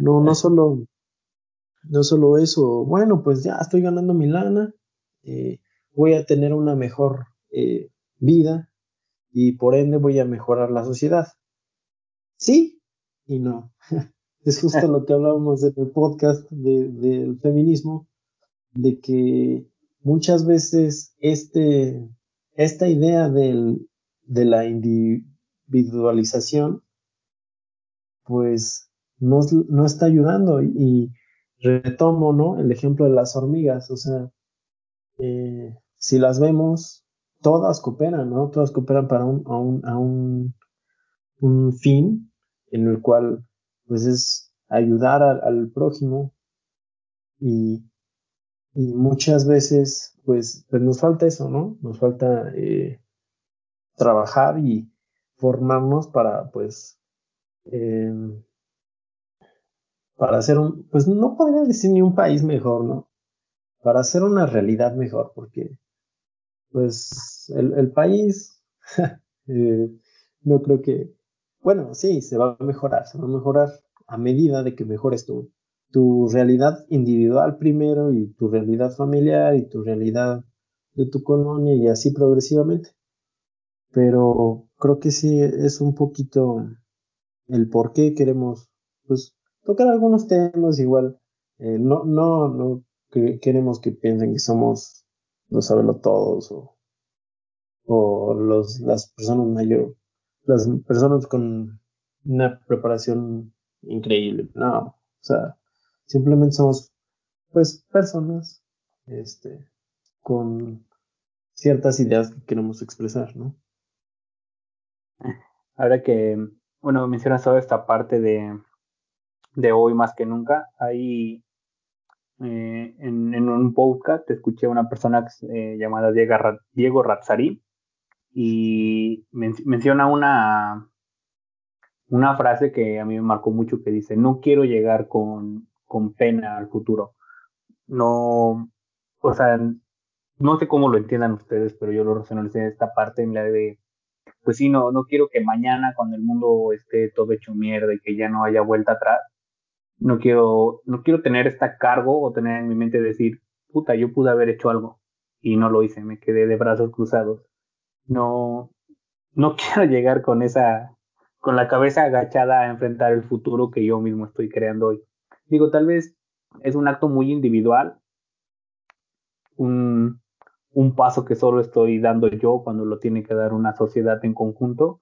S1: No, no [laughs] solo, no solo eso, bueno, pues ya estoy ganando mi lana, eh, voy a tener una mejor eh, vida y por ende voy a mejorar la sociedad. Sí y no. [laughs] es justo lo que hablábamos en el podcast del feminismo, de que muchas veces este, esta idea del, de la individualización, pues no, no está ayudando. Y, retomo, ¿no? El ejemplo de las hormigas, o sea, eh, si las vemos, todas cooperan, ¿no? Todas cooperan para un, a un, a un, un fin en el cual, pues es ayudar al, prójimo y, y muchas veces, pues, pues nos falta eso, ¿no? Nos falta eh, trabajar y formarnos para, pues, eh, para hacer un, pues no podría decir ni un país mejor, ¿no? Para hacer una realidad mejor, porque, pues, el, el país, [laughs] eh, no creo que, bueno, sí, se va a mejorar, se va a mejorar a medida de que mejores tú tu realidad individual primero y tu realidad familiar y tu realidad de tu colonia y así progresivamente. Pero creo que sí es un poquito el por qué queremos pues tocar algunos temas igual. Eh, no, no, no queremos que piensen que somos los saberlo todos o, o los, las personas mayor, las personas con una preparación increíble. No, o sea, Simplemente somos, pues, personas, este, con ciertas ideas que queremos expresar, ¿no?
S2: Ahora que, bueno, mencionas toda esta parte de, de hoy más que nunca, ahí eh, en, en, un podcast escuché a una persona eh, llamada Diego, Diego Razzari y men menciona una, una frase que a mí me marcó mucho que dice, no quiero llegar con con pena al futuro. No, o sea, no sé cómo lo entiendan ustedes, pero yo lo racionalicé en esta parte en la de, pues sí, no, no quiero que mañana cuando el mundo esté todo hecho mierda y que ya no haya vuelta atrás, no quiero, no quiero tener esta cargo o tener en mi mente decir, puta, yo pude haber hecho algo y no lo hice, me quedé de brazos cruzados. No, no [laughs] quiero llegar con esa, con la cabeza agachada a enfrentar el futuro que yo mismo estoy creando hoy. Digo, tal vez es un acto muy individual, un, un paso que solo estoy dando yo cuando lo tiene que dar una sociedad en conjunto,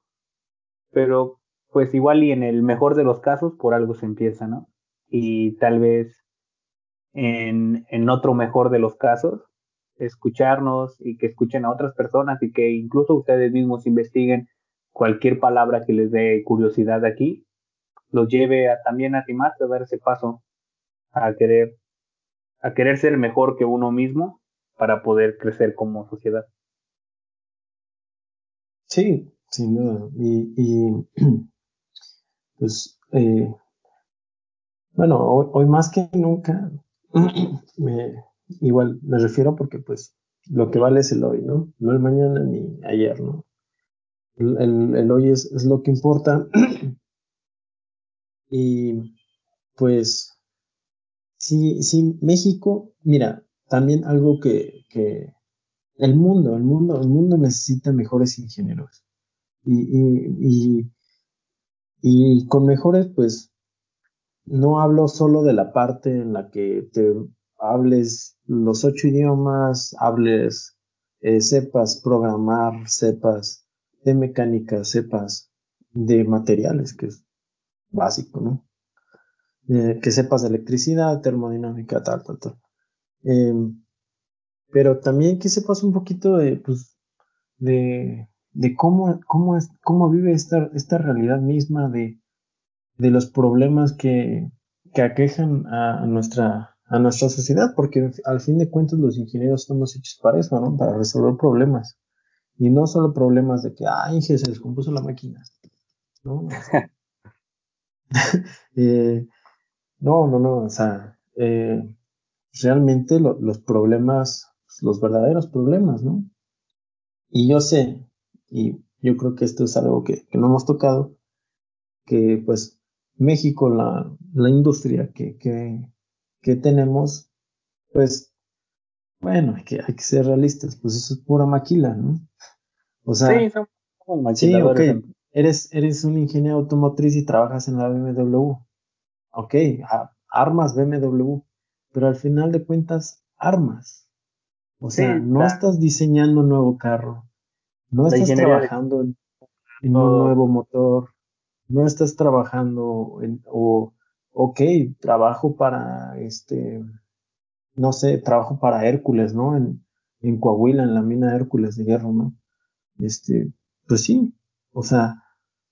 S2: pero pues igual y en el mejor de los casos por algo se empieza, ¿no? Y tal vez en, en otro mejor de los casos, escucharnos y que escuchen a otras personas y que incluso ustedes mismos investiguen cualquier palabra que les dé curiosidad aquí los lleve a también a animarse a dar ese paso, a querer, a querer ser mejor que uno mismo para poder crecer como sociedad.
S1: Sí, sin duda. Y, y [clears throat] pues, eh, bueno, hoy, más que nunca, [clears throat] me, igual me refiero porque pues lo que vale es el hoy, ¿no? No el mañana ni ayer, ¿no? El, el, hoy es, es, lo que importa [clears throat] Y pues, sí, sí, México, mira, también algo que, que el mundo, el mundo, el mundo necesita mejores ingenieros. Y, y, Y con mejores, pues, no hablo solo de la parte en la que te hables los ocho idiomas, hables, eh, sepas programar, sepas de mecánica, sepas de materiales, que es básico, ¿no? Eh, que sepas de electricidad, termodinámica, tal, tal, tal. Em, pero también que sepas un poquito de, pues, de, de cómo, cómo, es, cómo vive esta, esta realidad misma de, de los problemas que, que aquejan a nuestra, a nuestra sociedad, porque al fin de cuentas los ingenieros estamos hechos para eso, ¿no? Para resolver problemas. Y no solo problemas de que, Inge, se descompuso la máquina. No, [laughs] [laughs] eh, no, no, no, o sea, eh, realmente los problemas, los verdaderos problemas, ¿no? Y yo sé, y yo creo que esto es algo que, que no hemos tocado, que pues México, la, la industria que, que, que, tenemos, pues, bueno, hay que, hay que ser realistas, pues eso es pura maquila, ¿no? O sea, sí, son sí, ok, eres, eres un ingeniero automotriz y trabajas en la BMW, ok, armas BMW, pero al final de cuentas, armas. O sea, no estás diseñando un nuevo carro, no estás trabajando en, en un nuevo motor, no estás trabajando en, o, ok, trabajo para, este, no sé, trabajo para Hércules, ¿no? En, en Coahuila, en la mina Hércules de hierro, ¿no? Este, pues sí, o sea,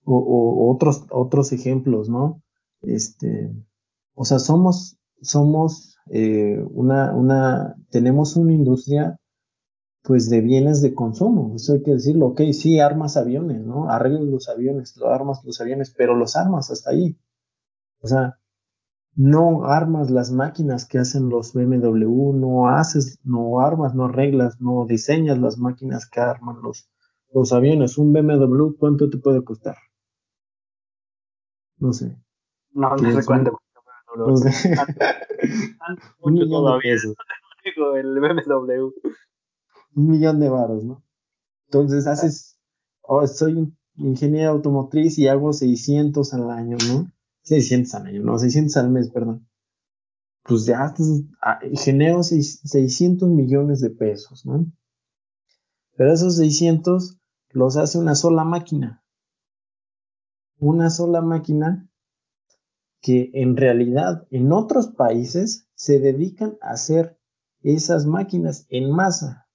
S1: o, otros, otros ejemplos, ¿no? Este, o sea, somos, somos eh, una, una, tenemos una industria pues de bienes de consumo, eso hay que decirlo, ok, sí, armas aviones, ¿no? Arreglas los aviones, lo armas los aviones, pero los armas hasta ahí. O sea, no armas las máquinas que hacen los BMW, no haces, no armas, no arreglas, no diseñas las máquinas que arman los, los aviones. Un BMW, ¿cuánto te puede costar? No sé. No, no sé cuánto. No sé. Mucho [laughs] todavía. [laughs] El BMW un millón de varos, ¿no? Entonces haces, oh, soy un ingeniero automotriz y hago 600 al año, ¿no? 600 al año, no, 600 al mes, perdón. Pues ya ah, genero 600 millones de pesos, ¿no? Pero esos 600 los hace una sola máquina. Una sola máquina que en realidad en otros países se dedican a hacer esas máquinas en masa.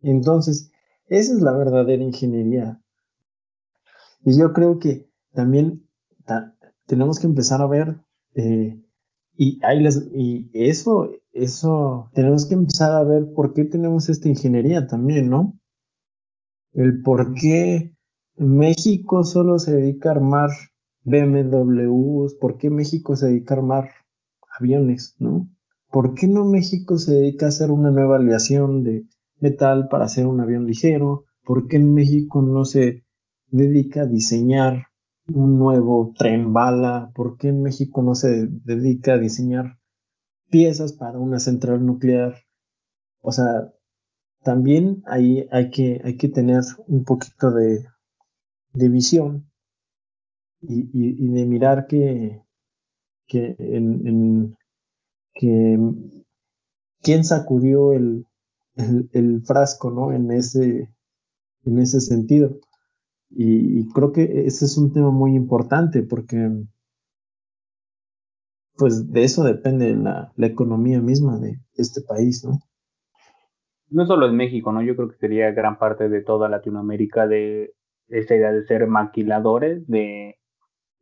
S1: Entonces, esa es la verdadera ingeniería. Y yo creo que también tenemos que empezar a ver, eh, y, ahí les, y eso, eso, tenemos que empezar a ver por qué tenemos esta ingeniería también, ¿no? El por qué México solo se dedica a armar BMWs, por qué México se dedica a armar aviones, ¿no? ¿Por qué no México se dedica a hacer una nueva aleación de metal para hacer un avión ligero? ¿Por qué en México no se dedica a diseñar un nuevo tren bala? ¿Por qué México no se dedica a diseñar piezas para una central nuclear? O sea, también ahí hay que, hay que tener un poquito de, de visión y, y, de mirar que, que, quién sacudió el, el, frasco, ¿no? En ese, en ese sentido. Y, creo que ese es un tema muy importante porque pues de eso depende la, economía misma de este país, ¿no?
S2: No solo en México, ¿no? Yo creo que sería gran parte de toda Latinoamérica de esa idea de ser maquiladores de,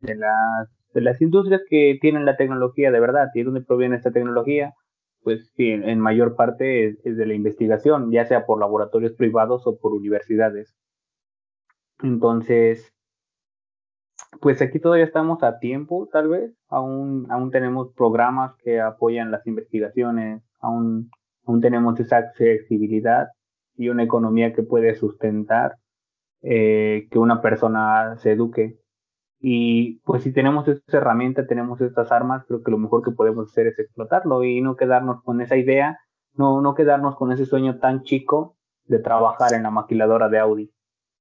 S2: de, las, de industrias que tienen la tecnología de verdad. ¿Y dónde proviene esta tecnología? pues sí, en mayor parte es, de la investigación, ya sea por laboratorios privados o por universidades. Entonces, pues aquí todavía estamos a tiempo, tal vez, aún, aún tenemos programas que apoyan las investigaciones, aún, aún tenemos esa accesibilidad y una economía que puede sustentar eh, que una persona se eduque. Y pues si tenemos esta herramienta, tenemos estas armas, creo que lo mejor que podemos hacer es explotarlo y no quedarnos con esa idea, no, no quedarnos con ese sueño tan chico de trabajar en la maquiladora de Audi,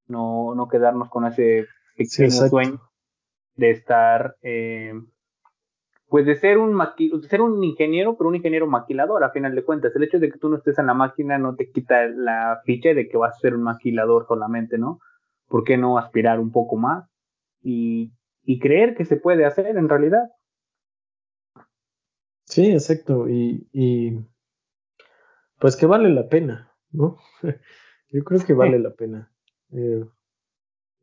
S2: no, no quedarnos con ese pequeño sueño de estar, eh, pues de ser un de ser un ingeniero, pero un ingeniero maquilador, a final de cuentas. El hecho de que tú no estés en la máquina no te quita la ficha de que vas a ser un maquilador solamente, ¿no? ¿Por qué no aspirar un poco más y, y creer que se puede hacer en realidad?
S1: Sí, exacto. Y, y pues que vale la pena, ¿no? [laughs] Yo creo que vale [laughs] la pena. Eh,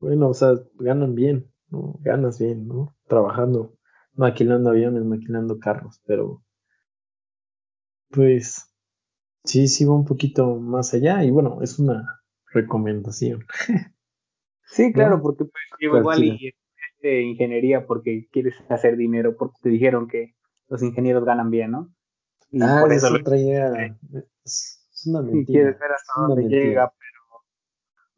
S1: bueno, o sea, ganan bien, ¿no? Ganas bien, ¿no? Trabajando, maquilando aviones, maquilando carros, pero pues sí, sí va un poquito más allá y bueno, es una recomendación.
S2: Sí, [laughs] claro, porque pues igual y de ingeniería porque quieres hacer dinero, porque te dijeron que los ingenieros ganan bien, ¿no?
S1: Y ah, por eso es otra idea. Es, una mentira. Y quieres ver hasta dónde
S2: llega,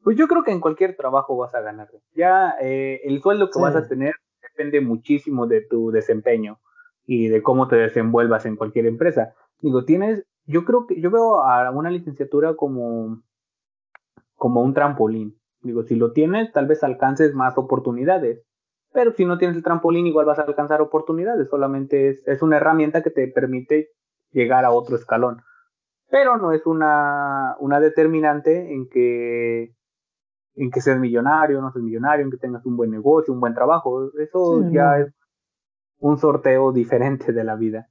S2: pues yo creo que en cualquier trabajo vas a ganar. Ya eh, el sueldo que vas a tener depende muchísimo de tu desempeño y de cómo te desenvuelvas en cualquier empresa. Digo, tienes, yo creo que yo veo a una licenciatura como como un trampolín. Digo, si lo tienes, tal vez alcances más oportunidades. Pero si no tienes el trampolín, igual vas a alcanzar oportunidades. Solamente es, es una herramienta que te permite llegar a otro escalón. Pero no es una, una determinante en que, en que seas millonario, no seas millonario, en que tengas un buen negocio, un buen trabajo. Eso ya es un sorteo diferente de la vida.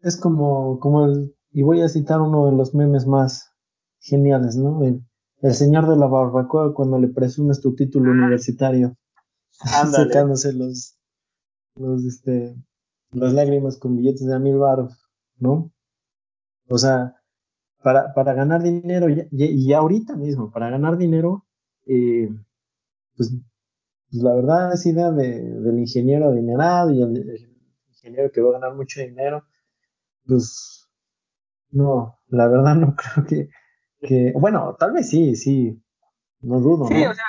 S1: Es como, como el, y voy a citar uno de los memes más geniales, ¿no? El, el señor de la barbacoa cuando le presumes tu título universitario. [laughs] Secándose los, los, este, las lágrimas con billetes de a mil baros, ¿no? O sea, para, para ganar dinero, y, y, ahorita mismo, para ganar dinero, eh, pues, pues, la verdad es idea de, del ingeniero adinerado y el, el, ingeniero que va a ganar mucho dinero, pues no, la verdad no [laughs] creo que, que, bueno, tal vez sí, sí, no dudo.
S2: Sí, o sea,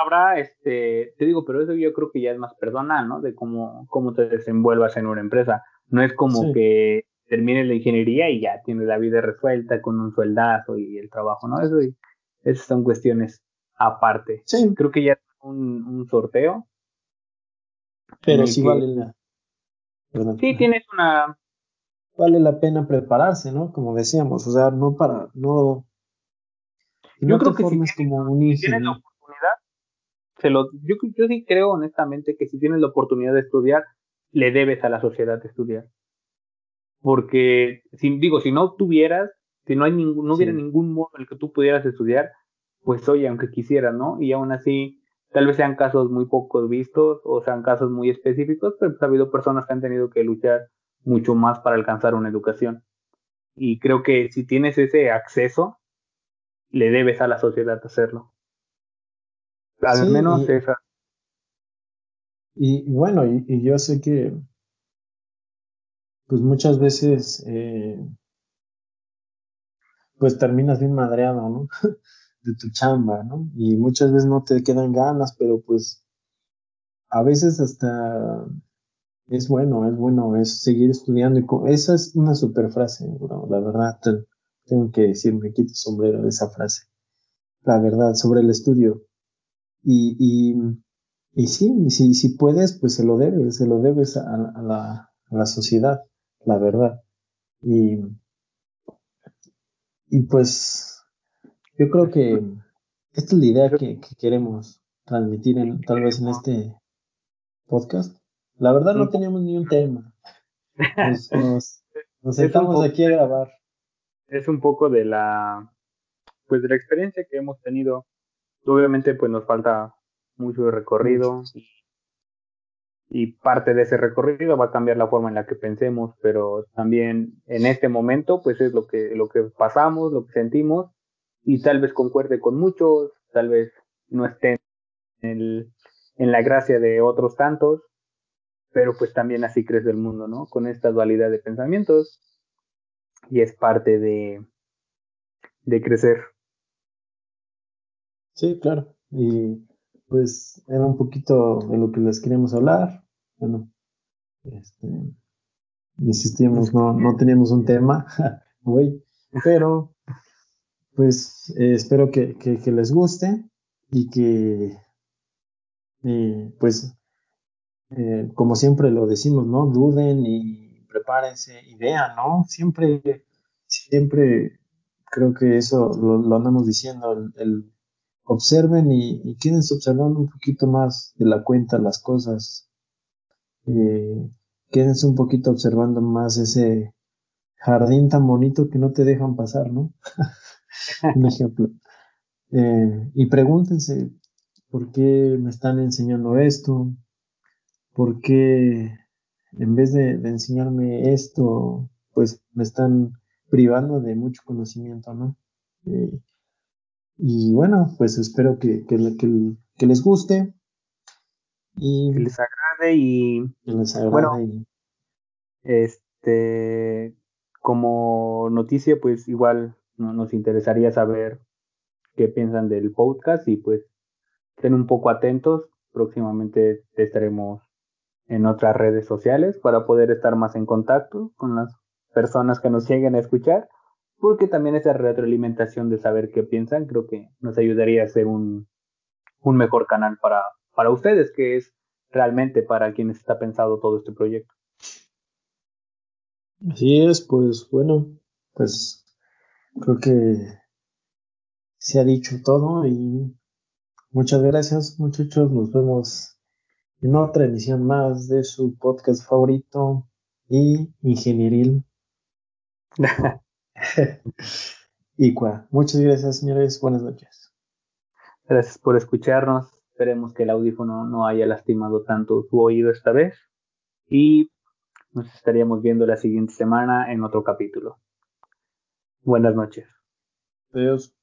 S2: habrá, habrá, este, te digo, pero eso yo creo que ya es más personal, ¿no? De cómo, cómo te desenvuelvas en una empresa. No es como que termines la ingeniería y ya tienes la vida resuelta con un sueldazo y el trabajo, ¿no? Eso, y, esas son cuestiones aparte. Sí. Creo que ya es un, un sorteo.
S1: Pero sí vale la.
S2: Sí, tienes una.
S1: Vale la pena prepararse, ¿no? Como decíamos, o sea, no para, no
S2: yo creo que si tienes, la oportunidad, se lo, yo, yo sí creo honestamente que si tienes la oportunidad de estudiar, le debes a la sociedad de estudiar. Porque, si, digo, si no tuvieras, si no, hay ningún, no hubiera ningún modo en el que tú pudieras estudiar, pues oye, aunque quisieras, ¿no? Y aún así, tal vez sean casos muy pocos vistos o sean casos muy específicos, pero pues, ha habido personas que han tenido que luchar mucho más para alcanzar una educación. Y creo que si tienes ese acceso, le debes a la sociedad hacerlo. Al menos esa.
S1: Y bueno, y, yo sé que, pues muchas veces, eh, pues terminas bien madreado, ¿no? [laughs] de tu chamba, ¿no? Y muchas veces no te quedan ganas, pero pues a veces hasta es bueno, es bueno, es seguir estudiando. Y esa es una super frase, la verdad tengo que decir, me quito sombrero de esa frase. La verdad, sobre el estudio. Y, y, y sí, si, si puedes, pues se lo debes, se lo debes a, la, a la sociedad, la verdad. Y, y pues yo creo que esta es la idea que, queremos transmitir en, tal vez en este podcast. La verdad no teníamos ni un tema. Nos, [laughs] nos, nos sentamos aquí a grabar
S2: es un poco de la, pues de la experiencia que hemos tenido. Obviamente, pues nos falta mucho recorrido y, parte de ese recorrido va a cambiar la forma en la que pensemos, pero también en este momento, pues es lo que, lo que pasamos, lo que sentimos y tal vez concuerde con muchos, tal vez no esté en, en la gracia de otros tantos, pero pues también así crece el mundo, ¿no? Con esta dualidad de pensamientos y es parte de, de crecer.
S1: Sí, claro. Y pues era un poquito de lo que les queríamos hablar. Bueno, este, insistimos, no, no teníamos un tema [laughs] hoy, pero pues eh, espero que, les guste y que eh, pues eh, como siempre lo decimos, ¿no? Duden y prepárense y vean, ¿no? Siempre, siempre creo que eso lo, andamos diciendo, el, observen y, y, quédense observando un poquito más de la cuenta las cosas. Quédense un poquito observando más ese jardín tan bonito que no te dejan pasar, ¿no? [laughs] [laughs] un ejemplo. Eh, y pregúntense, ¿por qué me están enseñando esto? ¿Por qué en vez de, enseñarme esto, pues me están privando de mucho conocimiento, ¿no? Eh, y bueno, pues espero que, les guste.
S2: Y que les agrade y...
S1: Que les agrade.
S2: este, como noticia, pues igual nos interesaría saber qué piensan del podcast y pues estén un poco atentos. Próximamente estaremos en otras redes sociales para poder estar más en contacto con las personas que nos lleguen a escuchar, porque también esa retroalimentación de saber qué piensan creo que nos ayudaría a ser un, un mejor canal para, para ustedes, que es realmente para quienes está pensado todo este proyecto.
S1: Así es, pues bueno, pues creo que se ha dicho todo y muchas gracias muchachos, nos vemos en otra emisión más de su podcast favorito y ingenieril. [laughs] Icua. Muchas gracias señores, buenas noches.
S2: Gracias por escucharnos, esperemos que el audífono no haya lastimado tanto su oído esta vez y nos estaríamos viendo la siguiente semana en otro capítulo. Buenas noches.
S1: Adiós.